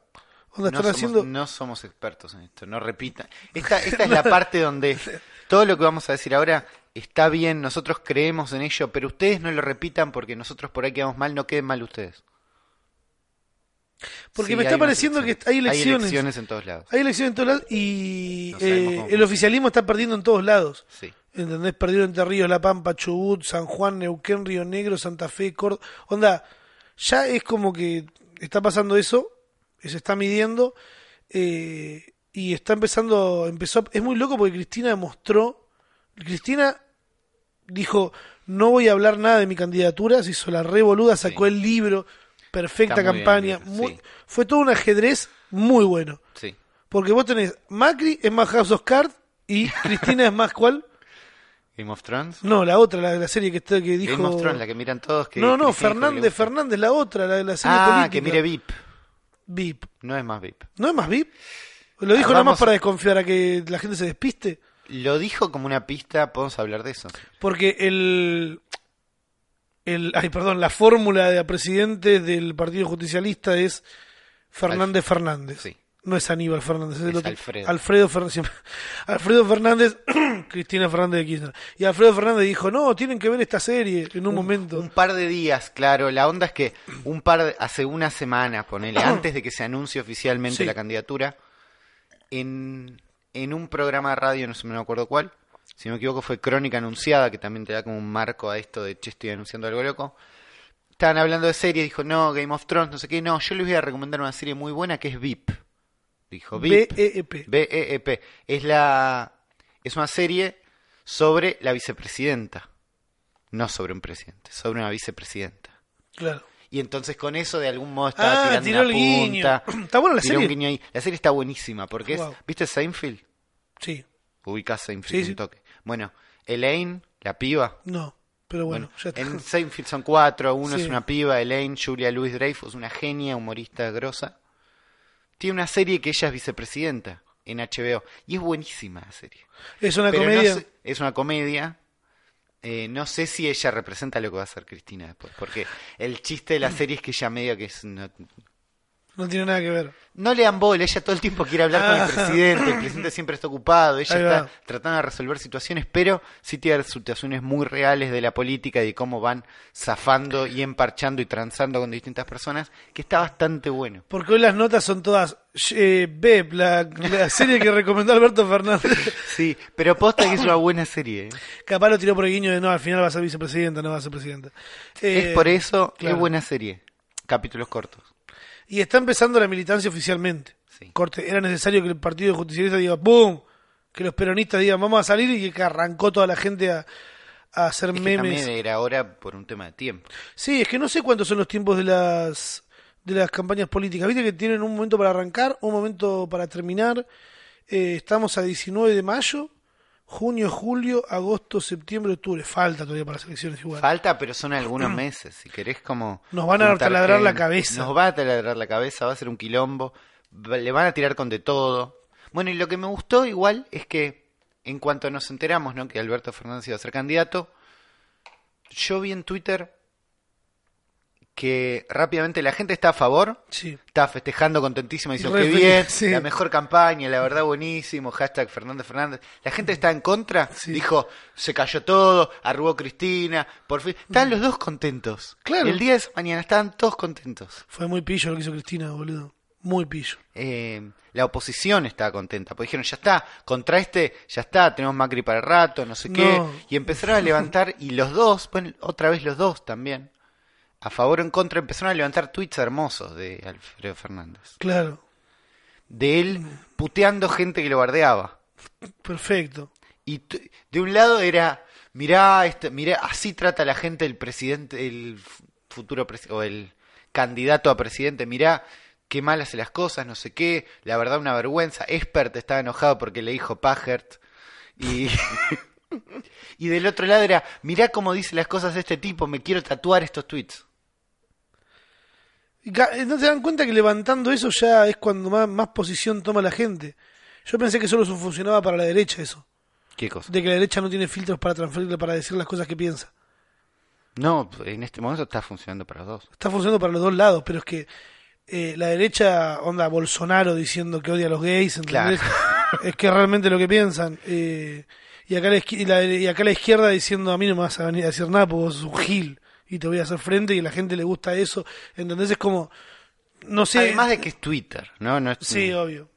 No están somos, haciendo... no somos expertos en esto, no repitan. Esta, esta es la parte donde todo lo que vamos a decir ahora está bien, nosotros creemos en ello, pero ustedes no lo repitan porque nosotros por ahí quedamos mal, no queden mal ustedes. Porque Sí, me está pareciendo que hay elecciones. Hay elecciones en todos lados. Hay elecciones en todos lados y No eh, el oficialismo está perdiendo en todos lados. Sí. ¿Entendés? Perdieron Entre Ríos, La Pampa, Chubut, San Juan, Neuquén, Río Negro, Santa Fe, Córdoba. Onda, ya es como que está pasando eso, se está midiendo eh, y está empezando, empezó, es muy loco porque Cristina demostró, Cristina dijo, no voy a hablar nada de mi candidatura, se hizo la revoluda, sacó Sí. el libro, perfecta bien, campaña, sí. muy- fue todo un ajedrez muy bueno. Sí. Porque vos tenés Macri es más House of Cards y Cristina es más ¿cuál? Game of Thrones. No, la otra, la de la serie que, está- que dijo. Game of Thrones, la que miran todos. Que no, no, Fernández. Fernández, la otra, la de la serie Ah, política. que mire VIP. VIP. No es más VIP. ¿No es más VIP? Lo dijo Ah, nada más para desconfiar a que la gente se despiste. Lo dijo como una pista, podemos hablar de eso. Porque el. el ay, perdón, la fórmula de presidente del Partido Justicialista es Fernández Fernández. Sí. No es Aníbal Fernández, es, el otro. Alfredo. Alfredo Fernández. Alfredo Fernández, Cristina Fernández de Kirchner. Y Alfredo Fernández dijo, no, tienen que ver esta serie en un, momento. Un par de días, claro. La onda es que un par de- hace una semana, ponele, antes de que se anuncie oficialmente Sí. la candidatura, en, en un programa de radio, no sé, no me acuerdo cuál, si no me equivoco fue Crónica Anunciada, que también te da como un marco a esto de, che, estoy anunciando algo loco. Estaban hablando de series, dijo, no, Game of Thrones, no sé qué, no, yo les voy a recomendar una serie muy buena que es VIP. Dijo, VIP. BEP. BEEP. Es la es una serie sobre la vicepresidenta. No sobre un presidente, sobre una vicepresidenta. Claro. Y entonces con eso de algún modo estaba Ah, tirando tiró una el guiño. punta. Está buena la tiró un serie. guiño ahí. La serie está buenísima porque Wow. es, ¿viste Seinfeld? Sí. Ubicás Seinfeld Sí, un sí. toque. Bueno, Elaine, la piba. No, pero bueno, Bueno, ya está. en Seinfeld son cuatro, uno Sí. es una piba, Elaine, Julia Louis Dreyfus, una genia, humorista grosa. Tiene una serie que ella es vicepresidenta en HBO y es buenísima la serie. Es una Pero no comedia. sé- es una comedia. Eh, no sé si ella representa lo que va a hacer Cristina después, porque el chiste de la serie es que ella medio que es, no, No tiene nada que ver. no le dan bola, ella todo el tiempo quiere hablar con el presidente, el presidente siempre está ocupado, ella está tratando de resolver situaciones, pero sí tiene situaciones muy reales de la política y de cómo van zafando y emparchando y transando con distintas personas, que está bastante bueno. Porque hoy las notas son todas. Eh, Beb, la, la serie que recomendó Alberto Fernández. Sí, pero posta que es una buena serie. ¿eh? Capaz lo tiró por el guiño de no, al final va a ser vicepresidenta, no va a ser presidenta. Eh, es por eso, claro. es buena serie. Capítulos cortos. Y está empezando la militancia oficialmente. Sí. Corte, era necesario que el Partido Justicialista diga ¡Bum! Que los peronistas digan vamos a salir y que arrancó toda la gente a, a hacer Es que memes. también era ahora por un tema de tiempo. Sí, es que no sé cuántos son los tiempos de las de las campañas políticas. Viste que tienen un momento para arrancar, un momento para terminar. Eh, estamos a 19 de mayo, junio, julio, agosto, septiembre, octubre. Falta todavía para las elecciones igual. Falta, pero son algunos meses. Si querés como... Nos van a taladrar la cabeza. Nos va a taladrar la cabeza, va a ser un quilombo. Le van a tirar con de todo. Bueno, y lo que me gustó igual es que en cuanto nos enteramos, ¿no? Que Alberto Fernández iba a ser candidato, yo vi en Twitter que rápidamente la gente está a favor, Sí. está festejando contentísima, diciendo que bien, sí. la mejor campaña, la verdad buenísimo, hashtag Fernández Fernández. La gente está en contra, Sí. dijo, se cayó todo, arrugó Cristina, por fin. Están los dos contentos. Claro. El día de mañana estaban todos contentos. Fue muy pillo lo que hizo Cristina, boludo. Muy pillo. Eh, la oposición estaba contenta, porque dijeron, ya está, contra este, ya está, tenemos Macri para el rato, no sé qué. Y empezaron a levantar, y los dos, bueno, otra vez los dos también, a favor o en contra, empezaron a levantar tweets hermosos de Alfredo Fernández. Claro. De él puteando gente que lo bardeaba. Perfecto. Y de un lado era, mirá, este, mirá, así trata la gente el presidente, el fu- futuro presi- o el candidato a presidente, mirá qué mal hace las cosas, no sé qué, la verdad una vergüenza. Expert estaba enojado porque le dijo Pajert. Y, y del otro lado era, mirá cómo dice las cosas este tipo, me quiero tatuar estos tweets. Ca- ¿No se dan cuenta que levantando eso ya es cuando más, más posición toma la gente? Yo pensé que solo funcionaba para la derecha eso. ¿Qué cosa? De que la derecha no tiene filtros para transferirle, para decir las cosas que piensa. No, en este momento está funcionando para los dos. Está funcionando para los dos lados, pero es que eh, la derecha, onda Bolsonaro diciendo que odia a los gays, ¿entendés? Es que realmente lo que piensan. eh, y, acá la, izquier- y, la, y acá la izquierda diciendo a mí no me vas a venir a decir nada porque vos sos un gil y te voy a hacer frente y a la gente le gusta eso. ¿Entendés? Es como, no sé. Además de que es Twitter, ¿no? no es, Sí, obvio.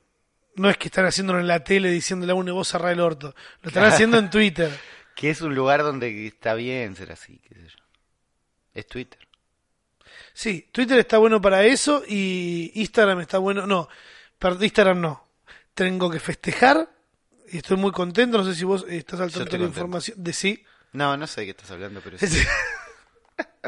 No es que están haciéndolo en la tele diciéndole a una voz cerrar el orto. Lo están haciendo en Twitter. Que es un lugar donde está bien ser así, qué sé yo. Es Twitter. Sí, Twitter está bueno para eso y Instagram está bueno. No, per- Instagram no. Tengo que festejar y estoy muy contento. No sé si vos estás al tanto de la información de sí. No, no sé de qué estás hablando, pero sí.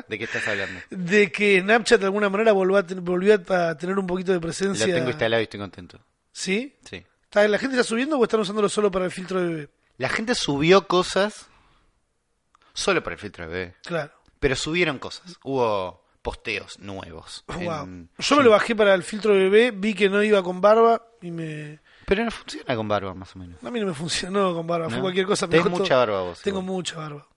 ¿De qué estás hablando? De que Snapchat de alguna manera volvió a, ten- volvió a tener un poquito de Lo presencia. tengo instalado y estoy contento. ¿Sí? Sí. ¿Está- ¿La gente está subiendo o están usándolo solo para el filtro de bebé? La gente subió cosas solo para el filtro de bebé. Claro. Pero subieron cosas. Hubo posteos nuevos. Wow. en- Yo me lo bajé para el filtro de bebé, vi que no iba con barba y me... Pero no funciona con barba, más o menos. A mí no me funcionó con barba, fue cualquier cosa. Mejor mucha barba vos. Tengo igual. mucha barba.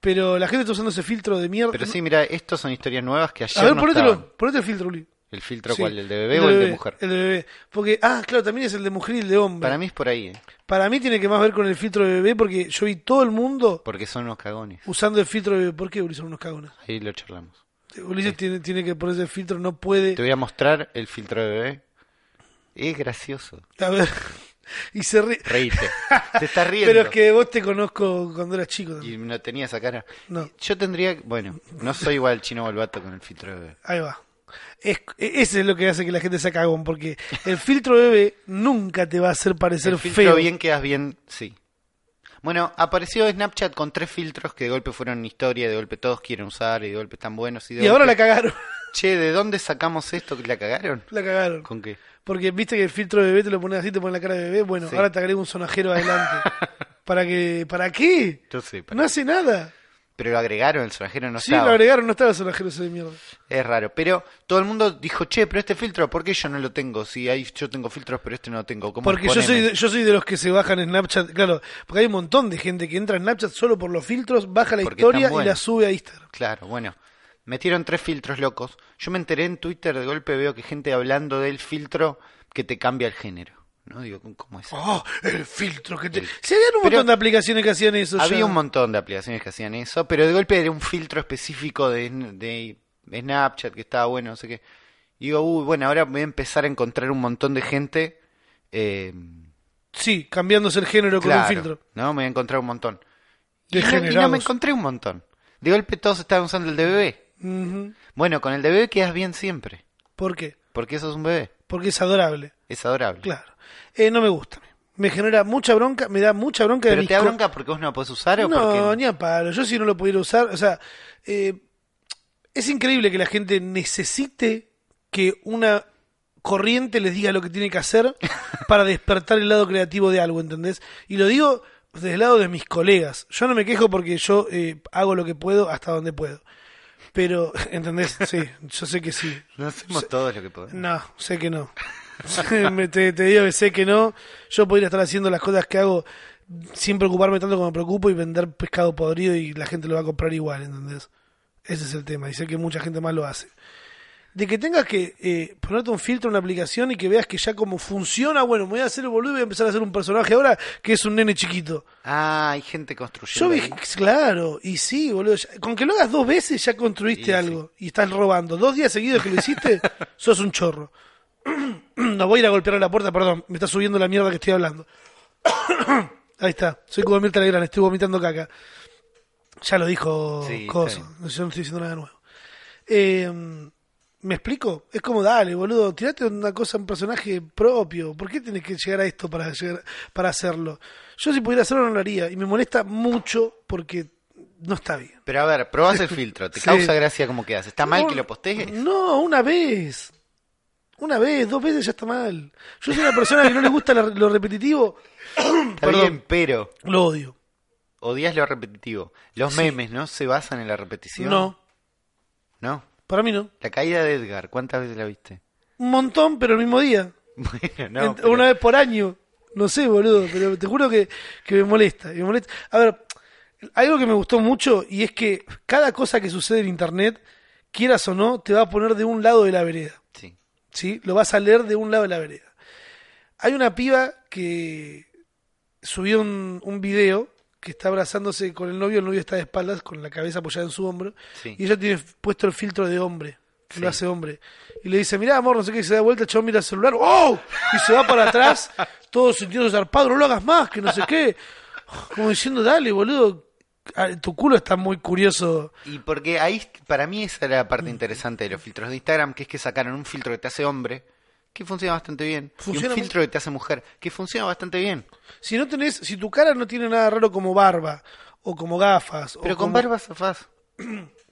Pero la gente está usando ese filtro de mierda. Pero sí, mira, estos son historias nuevas que ayer A ver, no estaban. ponete el filtro, Uli. ¿El filtro Sí. cuál? ¿El de bebé o el de mujer? El de bebé. Porque, ah, claro, también es el de mujer y el de hombre. Para mí es por ahí, ¿eh? Para mí tiene que más ver con el filtro de bebé porque yo vi todo el mundo Porque son unos cagones. usando el filtro de bebé. ¿Por qué Ulises son unos cagones? Ahí lo charlamos. Ulises tiene, tiene que ponerse el filtro, no puede. Te voy a mostrar el filtro de bebé. Es gracioso. A ver. Y se ríe. Reíte. Te estás riendo. Pero es que vos te conozco cuando eras chico también. Y no tenía esa cara. No. Yo tendría... Bueno, no soy igual el chino Balbato con el filtro de bebé. Ahí va. Es, ese es lo que hace que la gente se cagón, porque el filtro de bebé nunca te va a hacer parecer el filtro feo. bien quedas bien, sí. Bueno, apareció Snapchat con tres filtros que de golpe fueron historia, de golpe todos quieren usar y de golpe están buenos. Y, de Y ahora la cagaron. Che, ¿de dónde sacamos esto que la cagaron? la cagaron. ¿Con qué? Porque viste que el filtro de bebé te lo pones así, te pones la cara de bebé. Bueno, Sí. ahora te agrego un sonajero adelante. ¿Para que ¿Para qué? Yo sé, No hace nada. pero lo agregaron, el sonajero no sí, estaba. lo agregaron, no estaba el sonajero ese de mierda. Es raro, pero todo el mundo dijo, che, pero este filtro, ¿por qué yo no lo tengo? Si hay, yo tengo filtros, pero este no lo tengo. ¿Cómo Porque yo soy, de, yo soy de los que se bajan en Snapchat. Claro, porque hay un montón de gente que entra en Snapchat solo por los filtros, baja la Porque historia y buenos. la sube a Instagram. Claro, bueno. Metieron tres filtros locos. Yo me enteré en Twitter, de golpe veo que gente hablando del filtro que te cambia el género. ¿No? Digo, ¿cómo es? Oh, el filtro que te... El- Se habían un Pero- montón de aplicaciones que hacían eso. Había ya. un montón de aplicaciones que hacían eso, pero de golpe era un filtro específico de, de Snapchat que estaba bueno, no sé qué. Y digo, uy, bueno, ahora voy a empezar a encontrar un montón de gente. eh, Sí, cambiándose el género con un filtro. ¿no? Me voy a encontrar un montón. Y no, y no me encontré un montón. De golpe todos estaban usando el de bebé. Bueno, con el de bebé quedas bien siempre, ¿Por qué? porque eso es un bebé. Porque es adorable. Es adorable. Claro. Eh, no me gusta. Me genera mucha bronca, me da mucha bronca de Pero mis te da bronca porque vos no lo podés usar o No, porque ni a palo. Yo si no lo pudiera usar, o sea, eh, es increíble que la gente necesite que una corriente les diga lo que tiene que hacer para despertar el lado creativo de algo, ¿entendés? Y lo digo desde el lado de mis colegas. Yo no me quejo porque yo eh, hago lo que puedo hasta donde puedo. Pero, ¿entendés? Sí, yo sé que sí. no hacemos todo lo que podemos. No, sé que no. Te, te digo que sé que no. Yo podría estar haciendo las cosas que hago sin preocuparme tanto como me preocupo y vender pescado podrido y la gente lo va a comprar igual, ¿entendés? Ese es el tema. Y sé que mucha gente más lo hace. De que tengas que eh, ponerte un filtro en una aplicación y que veas que ya como funciona, bueno, me voy a hacer el boludo y voy a empezar a hacer un personaje ahora que es un nene chiquito. Ah, hay gente Yo construyendo. vi, ahí. claro, y sí, boludo. ya- con que lo hagas dos veces ya construiste algo. Y estás robando. Dos días seguidos que lo hiciste, sos un chorro. no voy a ir a golpear a la puerta, perdón. Me está subiendo la mierda que estoy hablando. Ahí está. Soy como Mirta Legrand, estoy vomitando caca. Ya lo dijo Sí, Coso. Yo no estoy diciendo nada nuevo. Eh, ¿Me explico? Es como, dale, boludo, tirate una cosa, un personaje propio. ¿Por qué tienes que llegar a esto para, llegar, para hacerlo? Yo si pudiera hacerlo no lo haría. Y me molesta mucho porque no está bien. Pero a ver, probás el filtro. ¿Te Sí. causa gracia cómo quedas? ¿Está mal No, que lo postees? No, una vez. Una vez, dos veces ya está mal. Yo soy una persona que no le gusta lo repetitivo. Está Perdón. bien, pero Lo odio. odias lo repetitivo. Los Sí. memes, ¿no? ¿Se basan en la repetición? No, ¿No? Para mí no. La caída de Edgar, ¿cuántas veces la viste? Un montón, pero el mismo día. Bueno, no. Ent- pero- Una vez por año. No sé, boludo, pero te juro que, que me molesta, me molesta. A ver, algo que me gustó mucho y es que cada cosa que sucede en internet, quieras o no, te va a poner de un lado de la vereda. Sí. ¿sí? Lo vas a leer de un lado de la vereda. Hay una piba que subió un, un video que está abrazándose con el novio, el novio está de espaldas, con la cabeza apoyada en su hombro, Sí. y ella tiene puesto el filtro de hombre, que Sí. lo hace hombre. Y le dice, mirá, amor, no sé qué, y se da vuelta, el chabón mira el celular, ¡oh! Y se va para atrás, todo sintiendo zarpado, no lo hagas más, que no sé qué. Como diciendo, dale, boludo, tu culo está muy curioso. Y porque ahí, para mí, esa era la Mm. parte interesante de los filtros de Instagram, que es que sacaron un filtro que te hace hombre, que funciona bastante bien, y un filtro que te hace mujer, que funciona bastante bien. Si no tenés, si tu cara no tiene nada raro como barba, o como gafas, o Pero con como- barba zafás.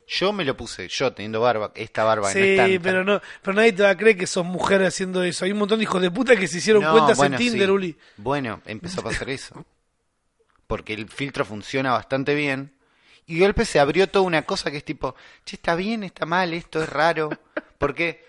Yo me lo puse, yo teniendo barba, esta barba Sí, no es tanta. pero no, pero nadie te va a creer que sos mujer haciendo eso. Hay un montón de hijos de puta que se hicieron No, cuentas bueno, en Tinder, sí. Uli. Bueno, empezó a pasar eso. Porque el filtro funciona bastante bien. Y de golpe se abrió toda una cosa que es tipo, che, está bien, está mal, esto es raro. Porque,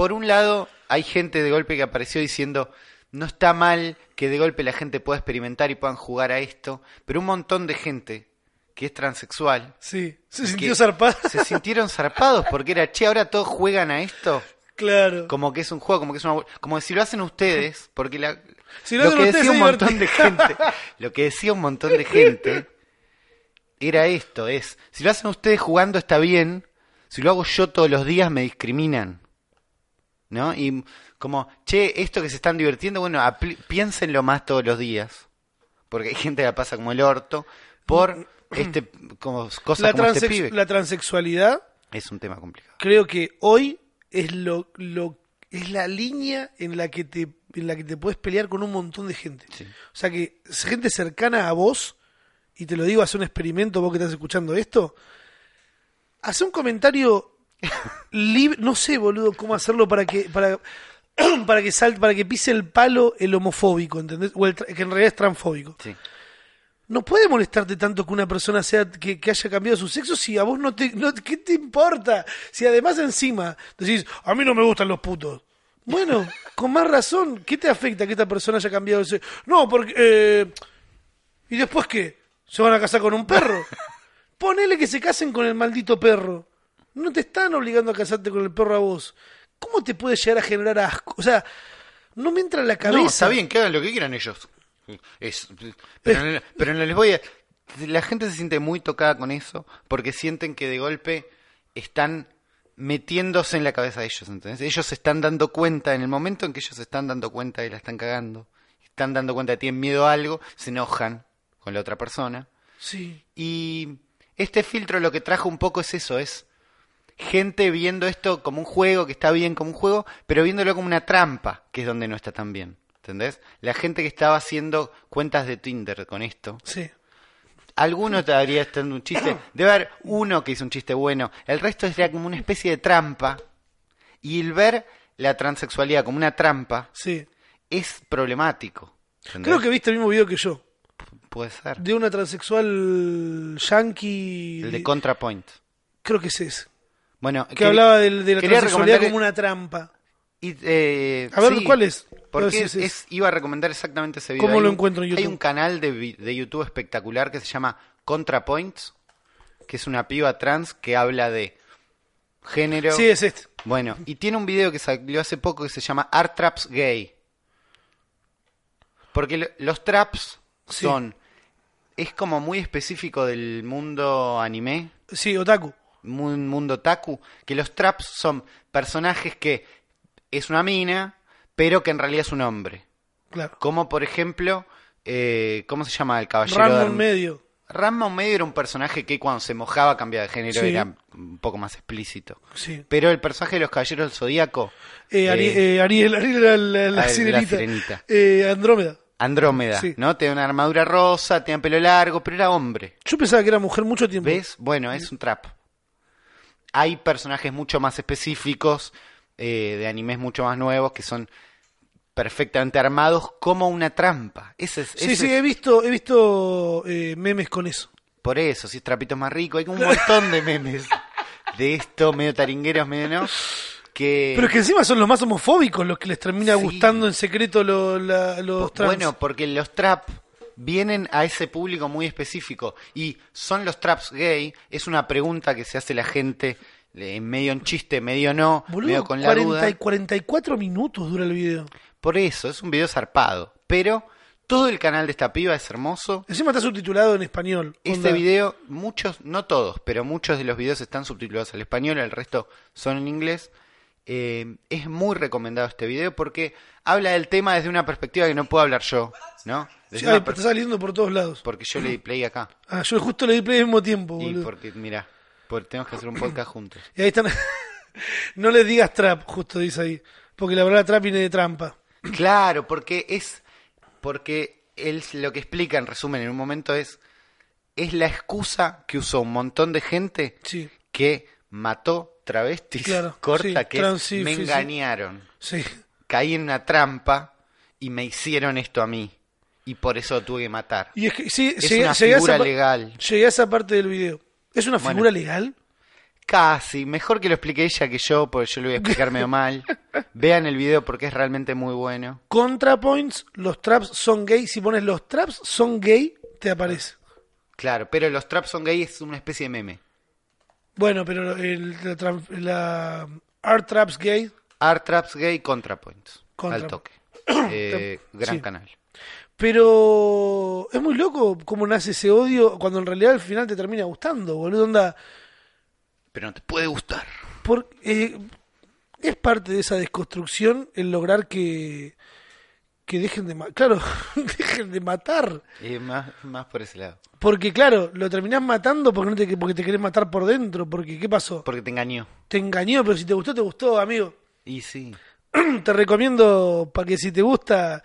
por un lado, hay gente de golpe que apareció diciendo, no está mal que de golpe la gente pueda experimentar y puedan jugar a esto. Pero un montón de gente que es transexual Sí, se sintió zarpada. se sintieron zarpados porque era, che, ahora todos juegan a esto. claro. Como que es un juego, como que es una... Como si lo hacen ustedes, porque la... Si lo lo que decía un montón de gente, lo que decía un montón de gente era esto, es, si lo hacen ustedes jugando está bien, si lo hago yo todos los días me discriminan. ¿No? Y como, che, esto que se están divirtiendo, bueno, piénsenlo más todos los días. Porque hay gente que la pasa como el orto por este como cosas La, como este pibe. la transexualidad Es un tema complicado. creo que hoy es lo, lo es la línea en la que te en la que te puedes pelear con un montón de gente. Sí. O sea que gente cercana a vos y te lo digo, hace un experimento vos que estás escuchando esto. Hace un comentario no sé, boludo, cómo hacerlo para que para para que salte, para que pise el palo el homofóbico, ¿entendés? O el que en realidad es transfóbico. Sí. No puede molestarte tanto que una persona sea que, que haya cambiado su sexo si a vos no te no, ¿qué te importa? Si además encima decís, "A mí no me gustan los putos." Bueno, con más razón, ¿qué te afecta que esta persona haya cambiado ese? No, porque eh, ¿Y después qué? ¿Se van a casar con un perro? Ponele que se casen con el maldito perro. No te están obligando a casarte con el perro a vos. ¿Cómo te puede llegar a generar asco? O sea, no me entra en la cabeza. No, está bien, que hagan lo que quieran ellos. Es, pero, no les voy a... La gente se siente muy tocada con eso porque sienten que de golpe están metiéndose en la cabeza de ellos. ¿entendés? Ellos se están dando cuenta, en el momento en que ellos se están dando cuenta y la están cagando, están dando cuenta de que tienen miedo a algo, se enojan con la otra persona. Sí. Y este filtro lo que trajo un poco es eso, es gente viendo esto como un juego, que está bien como un juego, pero viéndolo como una trampa, que es donde no está tan bien. ¿Entendés? La gente que estaba haciendo cuentas de Tinder con esto. Sí. Alguno te habría estando un chiste. Debe haber uno que hizo un chiste bueno. El resto era como una especie de trampa. Y el ver la transexualidad como una trampa Sí. es problemático. ¿entendés? Creo que viste el mismo video que yo. Puede ser. De una transexual yankee. El de ContraPoint. Creo que es ese. Bueno, Que hablaba del- de, la transexualidad como una trampa. Y, eh, A ver, sí, ¿cuál es? Porque es, es iba a recomendar exactamente ese video. ¿Cómo Hay lo un- encuentro en Hay YouTube? un canal de, de YouTube espectacular que se llama ContraPoints. que es una piba trans que habla de género. Sí, es este. Bueno, y tiene un video que salió hace poco que se llama Art Traps Gay. Porque lo- los traps Sí. son. Es como muy específico del mundo anime, Sí, Otaku. Mu- mundo taku, que los traps son personajes que es una mina, pero que en realidad es un hombre. Claro. Como por ejemplo, eh, ¿cómo se llama el caballero? Ramón medio. Ramón medio era un personaje que cuando se mojaba cambiaba de género, Sí. era un poco más explícito. Sí. Pero el personaje de los caballeros del zodíaco, Eh, Eh, eh, Ariel, Ariel era la, la la sirenita. Eh, Andrómeda. Andrómeda, Sí. ¿no? Tenía una armadura rosa, tenía pelo largo, pero era hombre. Yo pensaba que era mujer mucho tiempo. ¿Ves? Bueno, es un trap. Hay personajes mucho más específicos, eh, de animes mucho más nuevos, que son perfectamente armados como una trampa. Ese es, Sí, ese sí, he visto, he visto eh, memes con eso. Por eso, si es trapito más rico, hay como un montón de memes de esto, medio taringueros, medio no. Que... Pero es que encima son los más homofóbicos los que les termina Sí. gustando en secreto lo- la- los trans. Bueno, porque los trap vienen a ese público muy específico y son los traps gay, es una pregunta que se hace la gente eh, medio en chiste, medio no, Boludo, medio con la 40 duda. y 44 minutos dura el video. Por eso, es un video zarpado, pero todo el canal de esta piba es hermoso. Encima está subtitulado en español. Este Onda, video, muchos, no todos, pero muchos de los videos están subtitulados al español, el resto son en inglés. Eh, es muy recomendado este video porque habla del tema desde una perspectiva que no puedo hablar yo, ¿no? Sí, ay, está saliendo por todos lados. porque yo le di play acá. Ah, yo justo le di play al mismo tiempo, Y boludo. porque, mira, porque tenemos que hacer un podcast juntos. Y ahí están. no le digas trap, justo dice ahí. Porque la verdad trap viene de trampa. Claro, porque es. Porque él lo que explica en resumen en un momento es. Es la excusa que usó un montón de gente Sí, que mató travestis Claro, corta, sí, que es, me engañaron. sí. Caí en una trampa y me hicieron esto a mí. Y por eso lo tuve que matar. Y es que sí, Es llegué, una llegué a figura esa legal. llegué a esa parte del video. ¿Es una Bueno. figura legal? Casi, mejor que lo explique ella que yo, porque yo lo voy a explicar medio mal. Vean el video porque es realmente muy bueno. ContraPoints, los traps son gay. Si pones los traps son gay, te aparece. Claro, pero los traps son gays es una especie de meme. Bueno, pero el, la, Art Traps Gay, Art Traps Gay ContraPoints. Contra- Al toque. Eh, gran Sí. canal. pero es muy loco cómo nace ese odio cuando en realidad al final te termina gustando, boludo. Onda, Pero no te puede gustar. por, eh, es parte de esa desconstrucción el lograr que, que dejen de matar. Claro, dejen de matar. Eh, más, más por ese lado. Porque claro, lo terminás matando porque, no te, porque te querés matar por dentro. Porque, ¿qué pasó? Porque te engañó. Te engañó, pero si te gustó, te gustó, amigo. Y sí. te recomiendo para que si te gusta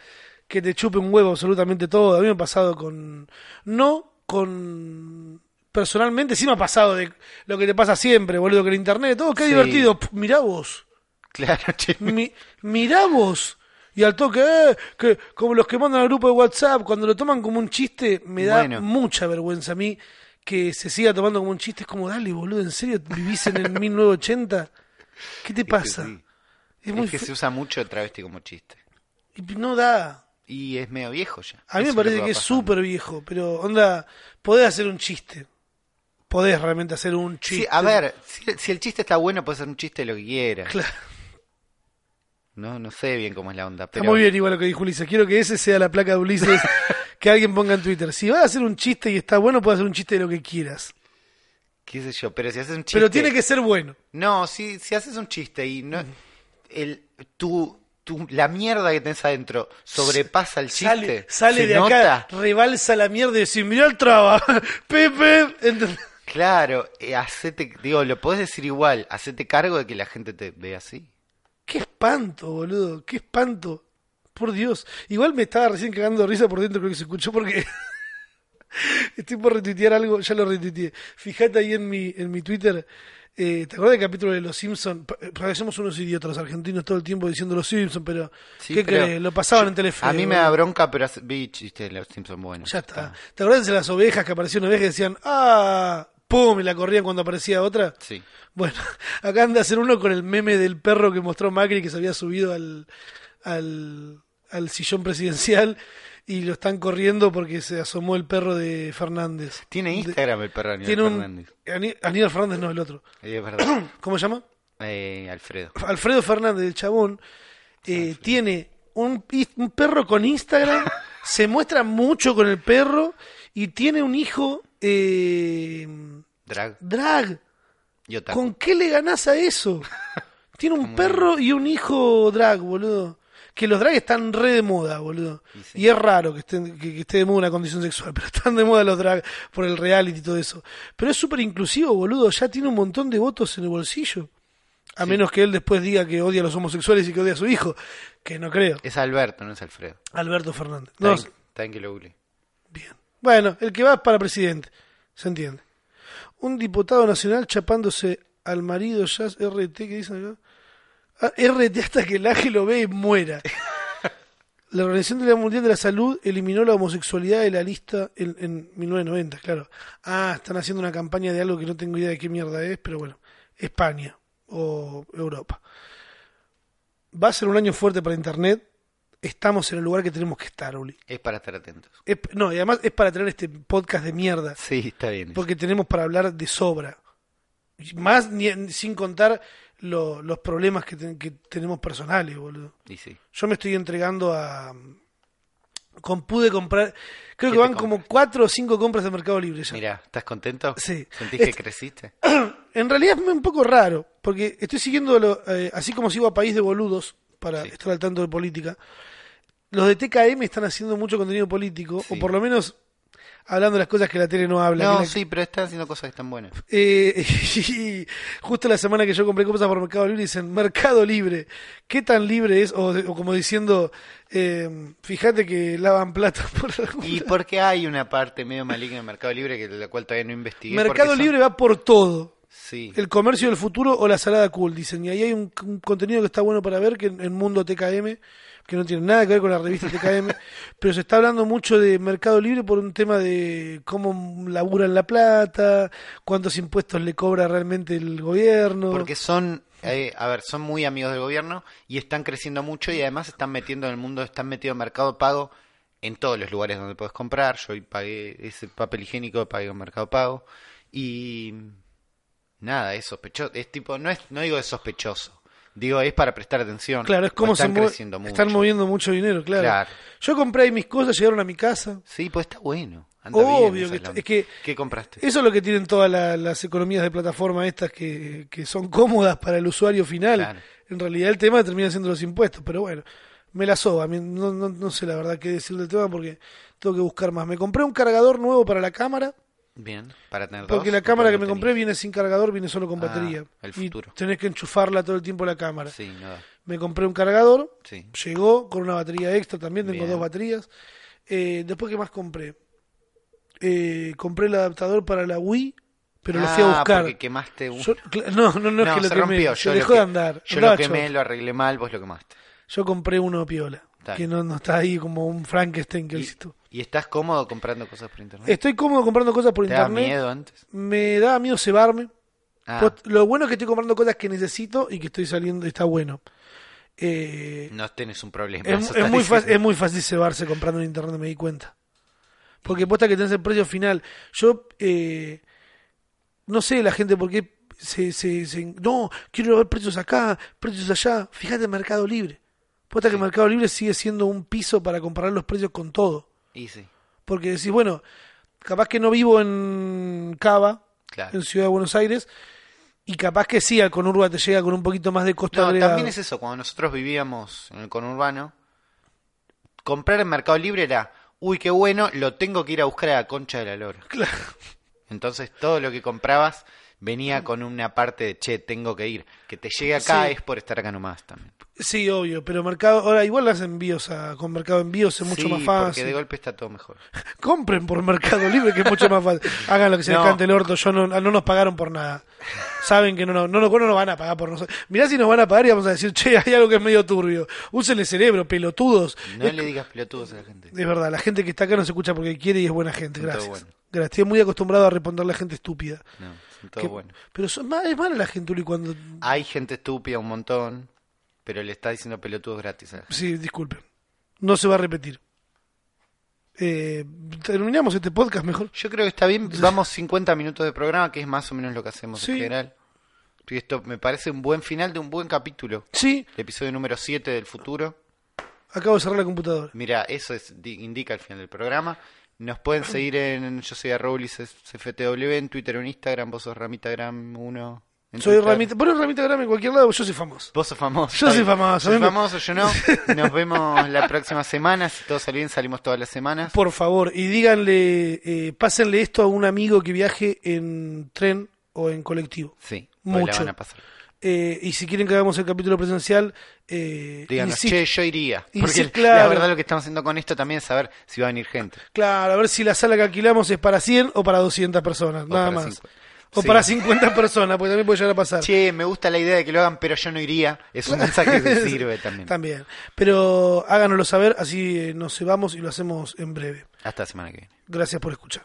que te chupe un huevo absolutamente todo. A mí me ha pasado con no con personalmente sí me ha pasado de lo que te pasa siempre, boludo, que en internet todo qué Sí. divertido. Pff, mirá vos. Claro, che. Mi, mirá vos. Y al toque, eh, que como los que mandan al grupo de WhatsApp, cuando lo toman como un chiste, me da Bueno. mucha vergüenza a mí que se siga tomando como un chiste. Es como, dale, boludo, ¿en serio vivís en el 1980? ¿Qué te pasa? sí. Es muy que se usa mucho el travesti como chiste. y no da. Y es medio viejo ya. A mí Eso me parece que es súper viejo, pero onda, podés hacer un chiste. Podés realmente hacer un chiste. Sí, a ver, si, si el chiste está bueno, puede ser un chiste de lo que quiera. Claro, No, no sé bien cómo es la onda, está pero muy bien igual lo que dijo Ulises. Quiero que ese sea la placa de Ulises que alguien ponga en Twitter. Si vas a hacer un chiste y está bueno, puedes hacer un chiste de lo que quieras. qué sé yo, pero si haces un chiste, Pero tiene que ser bueno. no, si, si haces un chiste y no, el, tu, tu, la mierda que tenés adentro sobrepasa el chiste, Sale, sale se de nota. acá, rebalsa la mierda y decir, mirá el traba, Pepe. Claro, eh, hacete, digo, lo podés decir igual, hacete cargo de que la gente te ve así. Qué espanto, boludo, qué espanto. Por Dios. Igual me estaba recién cagando de risa por dentro, creo que se escuchó porque estoy por retuitear algo, ya lo retuiteé. Fíjate ahí en mi, en mi Twitter, eh, ¿te acuerdas del capítulo de Los Simpsons? Parecemos unos idiotas los argentinos todo el tiempo diciendo Los Simpsons, pero Sí, ¿qué pero crees? Lo pasaban yo- en Telefe. A mí me da bronca, pero vi chistes de los Simpsons buenos. Ya está. ¿Te acuerdas de las ovejas que apareció una oveja y decían, ah, pum, y la corrían cuando aparecía otra? Sí. Bueno, acá anda a hacer uno con el meme del perro que mostró Macri que se había subido al, al, al sillón presidencial y lo están corriendo porque se asomó el perro de Fernández. Tiene Instagram el perro Aníbal Tiene un... Fernández. Aníbal Fernández no, el otro. Es verdad. ¿Cómo se llama? Eh, Alfredo. Alfredo Fernández, el chabón, eh, tiene un perro con Instagram, se muestra mucho con el perro y tiene un hijo eh, Drag. drag. Y otaku. ¿Con qué le ganás a eso? Tiene un perro y un hijo drag, boludo. Que los drag están re de moda, boludo. Y sí. Es raro que, estén, que, que esté de moda una condición sexual, pero están de moda los drag por el reality y todo eso. Pero es súper inclusivo, boludo. Ya tiene un montón de votos en el bolsillo. A menos que él después diga que odia a los homosexuales y que odia a su hijo. Que no creo. Es Alberto, no es Alfredo. Alberto Fernández. Está No, bien- está bien que lo googleé. Bien. Bueno, el que va es para presidente. Se entiende. Un diputado nacional chapándose al marido Jazz RT, que dicen acá? Ah, RT hasta que el ángel lo ve y muera. La Organización de la Mundial de la Salud eliminó la homosexualidad de la lista en, en 1990, claro. Ah, están haciendo una campaña de algo que no tengo idea de qué mierda es, pero bueno, España o Europa. Va a ser un año fuerte para Internet. Estamos en el lugar que tenemos que estar, Uli. Es para estar atentos. Es- no, y además es para tener este podcast de mierda, Sí, está bien. porque tenemos para hablar de sobra. Más ni- sin contar lo- los problemas que, ten- que tenemos personales, boludo. Y sí. Yo me estoy entregando a... Con, pude comprar... Creo ¿Qué que van como cuatro o cinco compras de Mercado Libre ya. Mira, ¿estás contento? Sí. ¿Sentís que creciste? En realidad es un poco raro, porque estoy siguiendo, lo- eh, así como sigo a País de Boludos, para Sí. estar al tanto de política, los de TKM están haciendo mucho contenido político, Sí. o por lo menos hablando de las cosas que la tele no habla. No, la- sí, pero están haciendo cosas que están buenas. Eh, y justo la semana que yo compré cosas por Mercado Libre dicen Mercado Libre, ¿qué tan libre es? O, o como diciendo, eh, fíjate que lavan plata por algún Y porque hay una parte medio maligna en Mercado Libre que de la cual todavía no investigué. Mercado son- Libre va por todo. Sí. El comercio del futuro o la salada cool, dicen. Y ahí hay un, un contenido que está bueno para ver, que en el mundo TKM, que no tiene nada que ver con la revista TKM, pero se está hablando mucho de Mercado Libre por un tema de cómo laburan la plata, cuántos impuestos le cobra realmente el gobierno. Porque son, eh, a ver, son muy amigos del gobierno y están creciendo mucho y además están metiendo en el mundo, están metidos en Mercado Pago en todos los lugares donde puedes comprar. Yo hoy pagué ese papel higiénico, pagué en Mercado Pago y nada, es sospechoso. Es tipo, no es, no digo es sospechoso, digo es para prestar atención. Claro, es como están creciendo mucho. están moviendo mucho dinero, claro. Claro. Yo compré ahí mis cosas, llegaron a mi casa. Sí, pues está bueno. Anda bien Obvio que es está- que ¿Qué compraste? eso es lo que tienen todas la- las economías de plataforma estas que, que son cómodas para el usuario final. Claro. En realidad el tema termina siendo los impuestos, pero bueno, me la soba. No, no, no sé la verdad qué decir del tema porque tengo que buscar más. Me compré un cargador nuevo para la cámara, Bien, para tener porque dos, la ¿o cámara que me compré viene sin cargador, viene solo con Ah, batería. el y futuro. tenés que enchufarla todo el tiempo la cámara. Sí, no. Me compré un cargador, Sí. Llegó con una batería extra también, tengo Bien. dos baterías. Eh, después, ¿qué más compré? Eh, compré el adaptador para la Wii, pero lo fui a Ah, buscar. porque quemaste un... Yo- no, no, no, es que lo se quemé, rompió. se Yo lo dejó que- de andar. Yo lo quemé, lo arreglé mal, vos lo quemaste. Yo compré uno piola, que no, no está ahí como un Frankenstein que ¿Y. y estás cómodo comprando cosas por internet? Estoy cómodo comprando cosas por ¿Te da internet. miedo antes? Me da miedo cebarme. Ah, Pero Lo bueno es que estoy comprando cosas que necesito y que estoy saliendo, está bueno. Eh, no tenés un problema. Es, muy fácil, es muy fácil cebarse comprando en internet, me di cuenta. Porque posta que tenés el precio final. Yo, eh, no sé la gente por qué se, se, se- No, quiero ver precios acá, precios allá. Fíjate en Mercado Libre. Posta que Sí. Mercado Libre sigue siendo un piso para comparar los precios con todo. Y sí, Porque decís, bueno, capaz que no vivo en Cava, claro. en Ciudad de Buenos Aires, y capaz que sí, al Conurba te llega con un poquito más de costo No, agregado. también es eso. Cuando nosotros vivíamos en el conurbano, comprar en Mercado Libre era, uy, qué bueno, lo tengo que ir a buscar a la concha de la lora. Claro. Entonces todo lo que comprabas venía con una parte de, che, tengo que ir. Que te llegue acá Sí. es por estar acá nomás también. Sí, obvio, pero Mercado, ahora igual las envíos a, con Mercado Envíos es mucho Sí, más porque fácil. de golpe está todo mejor. Compren por Mercado Libre que es mucho más fácil. Hagan lo que se les cante el orto, yo no, no nos pagaron por nada. Saben que no, no, no, no nos van a pagar por nosotros. Mirá si nos van a pagar y vamos a decir, che, hay algo que es medio turbio. Usen el cerebro, pelotudos. No es, le digas pelotudos a la gente. es verdad, la gente que está acá no se escucha porque quiere y es buena gente, gracias. bueno. Gracias, estoy muy acostumbrado a responderle a gente estúpida. No, son todo Que- bueno. Pero son, es mala la gente, Uli, cuando... Hay gente estúpida un montón, pero le está diciendo pelotudos gratis gente. Sí, disculpen. no se va a repetir. Eh, terminamos este podcast mejor. Yo creo que está bien. Vamos 50 minutos de programa, que es más o menos lo que hacemos Sí. en general. Y esto me parece un buen final de un buen capítulo. Sí, El episodio número 7 del futuro. acabo de cerrar la computadora. Mira, eso es, di- indica el final del programa. Nos pueden seguir en yo soy arroba CFTW en Twitter o en Instagram. Vos sos Ramitagram 1. en Soy. Ramita, pones Ramita Grama en cualquier lado, yo soy famoso. Vos sos famoso. Yo soy famoso, Soy famoso, yo no. Nos vemos la próxima semana. Si todo sale bien, salimos todas las semanas. Por favor, y díganle, eh, pásenle esto a un amigo que viaje en tren o en colectivo. Sí, pues Mucho. la van a pasar. Eh, y si quieren que hagamos el capítulo presencial, eh, Díganos, che, yo iría. Porque sí, la claro. verdad lo que estamos haciendo con esto también es saber si va a venir gente. claro, a ver si la sala que alquilamos es para 100 o para 200 personas, nada más. O Sí. para 50 personas, porque también puede llegar a pasar. Che, me gusta la idea de que lo hagan, pero yo no iría. Es un mensaje que sirve también. También. Pero háganoslo saber, así eh, nos vamos y lo hacemos en breve. Hasta la semana que viene. Gracias por escuchar.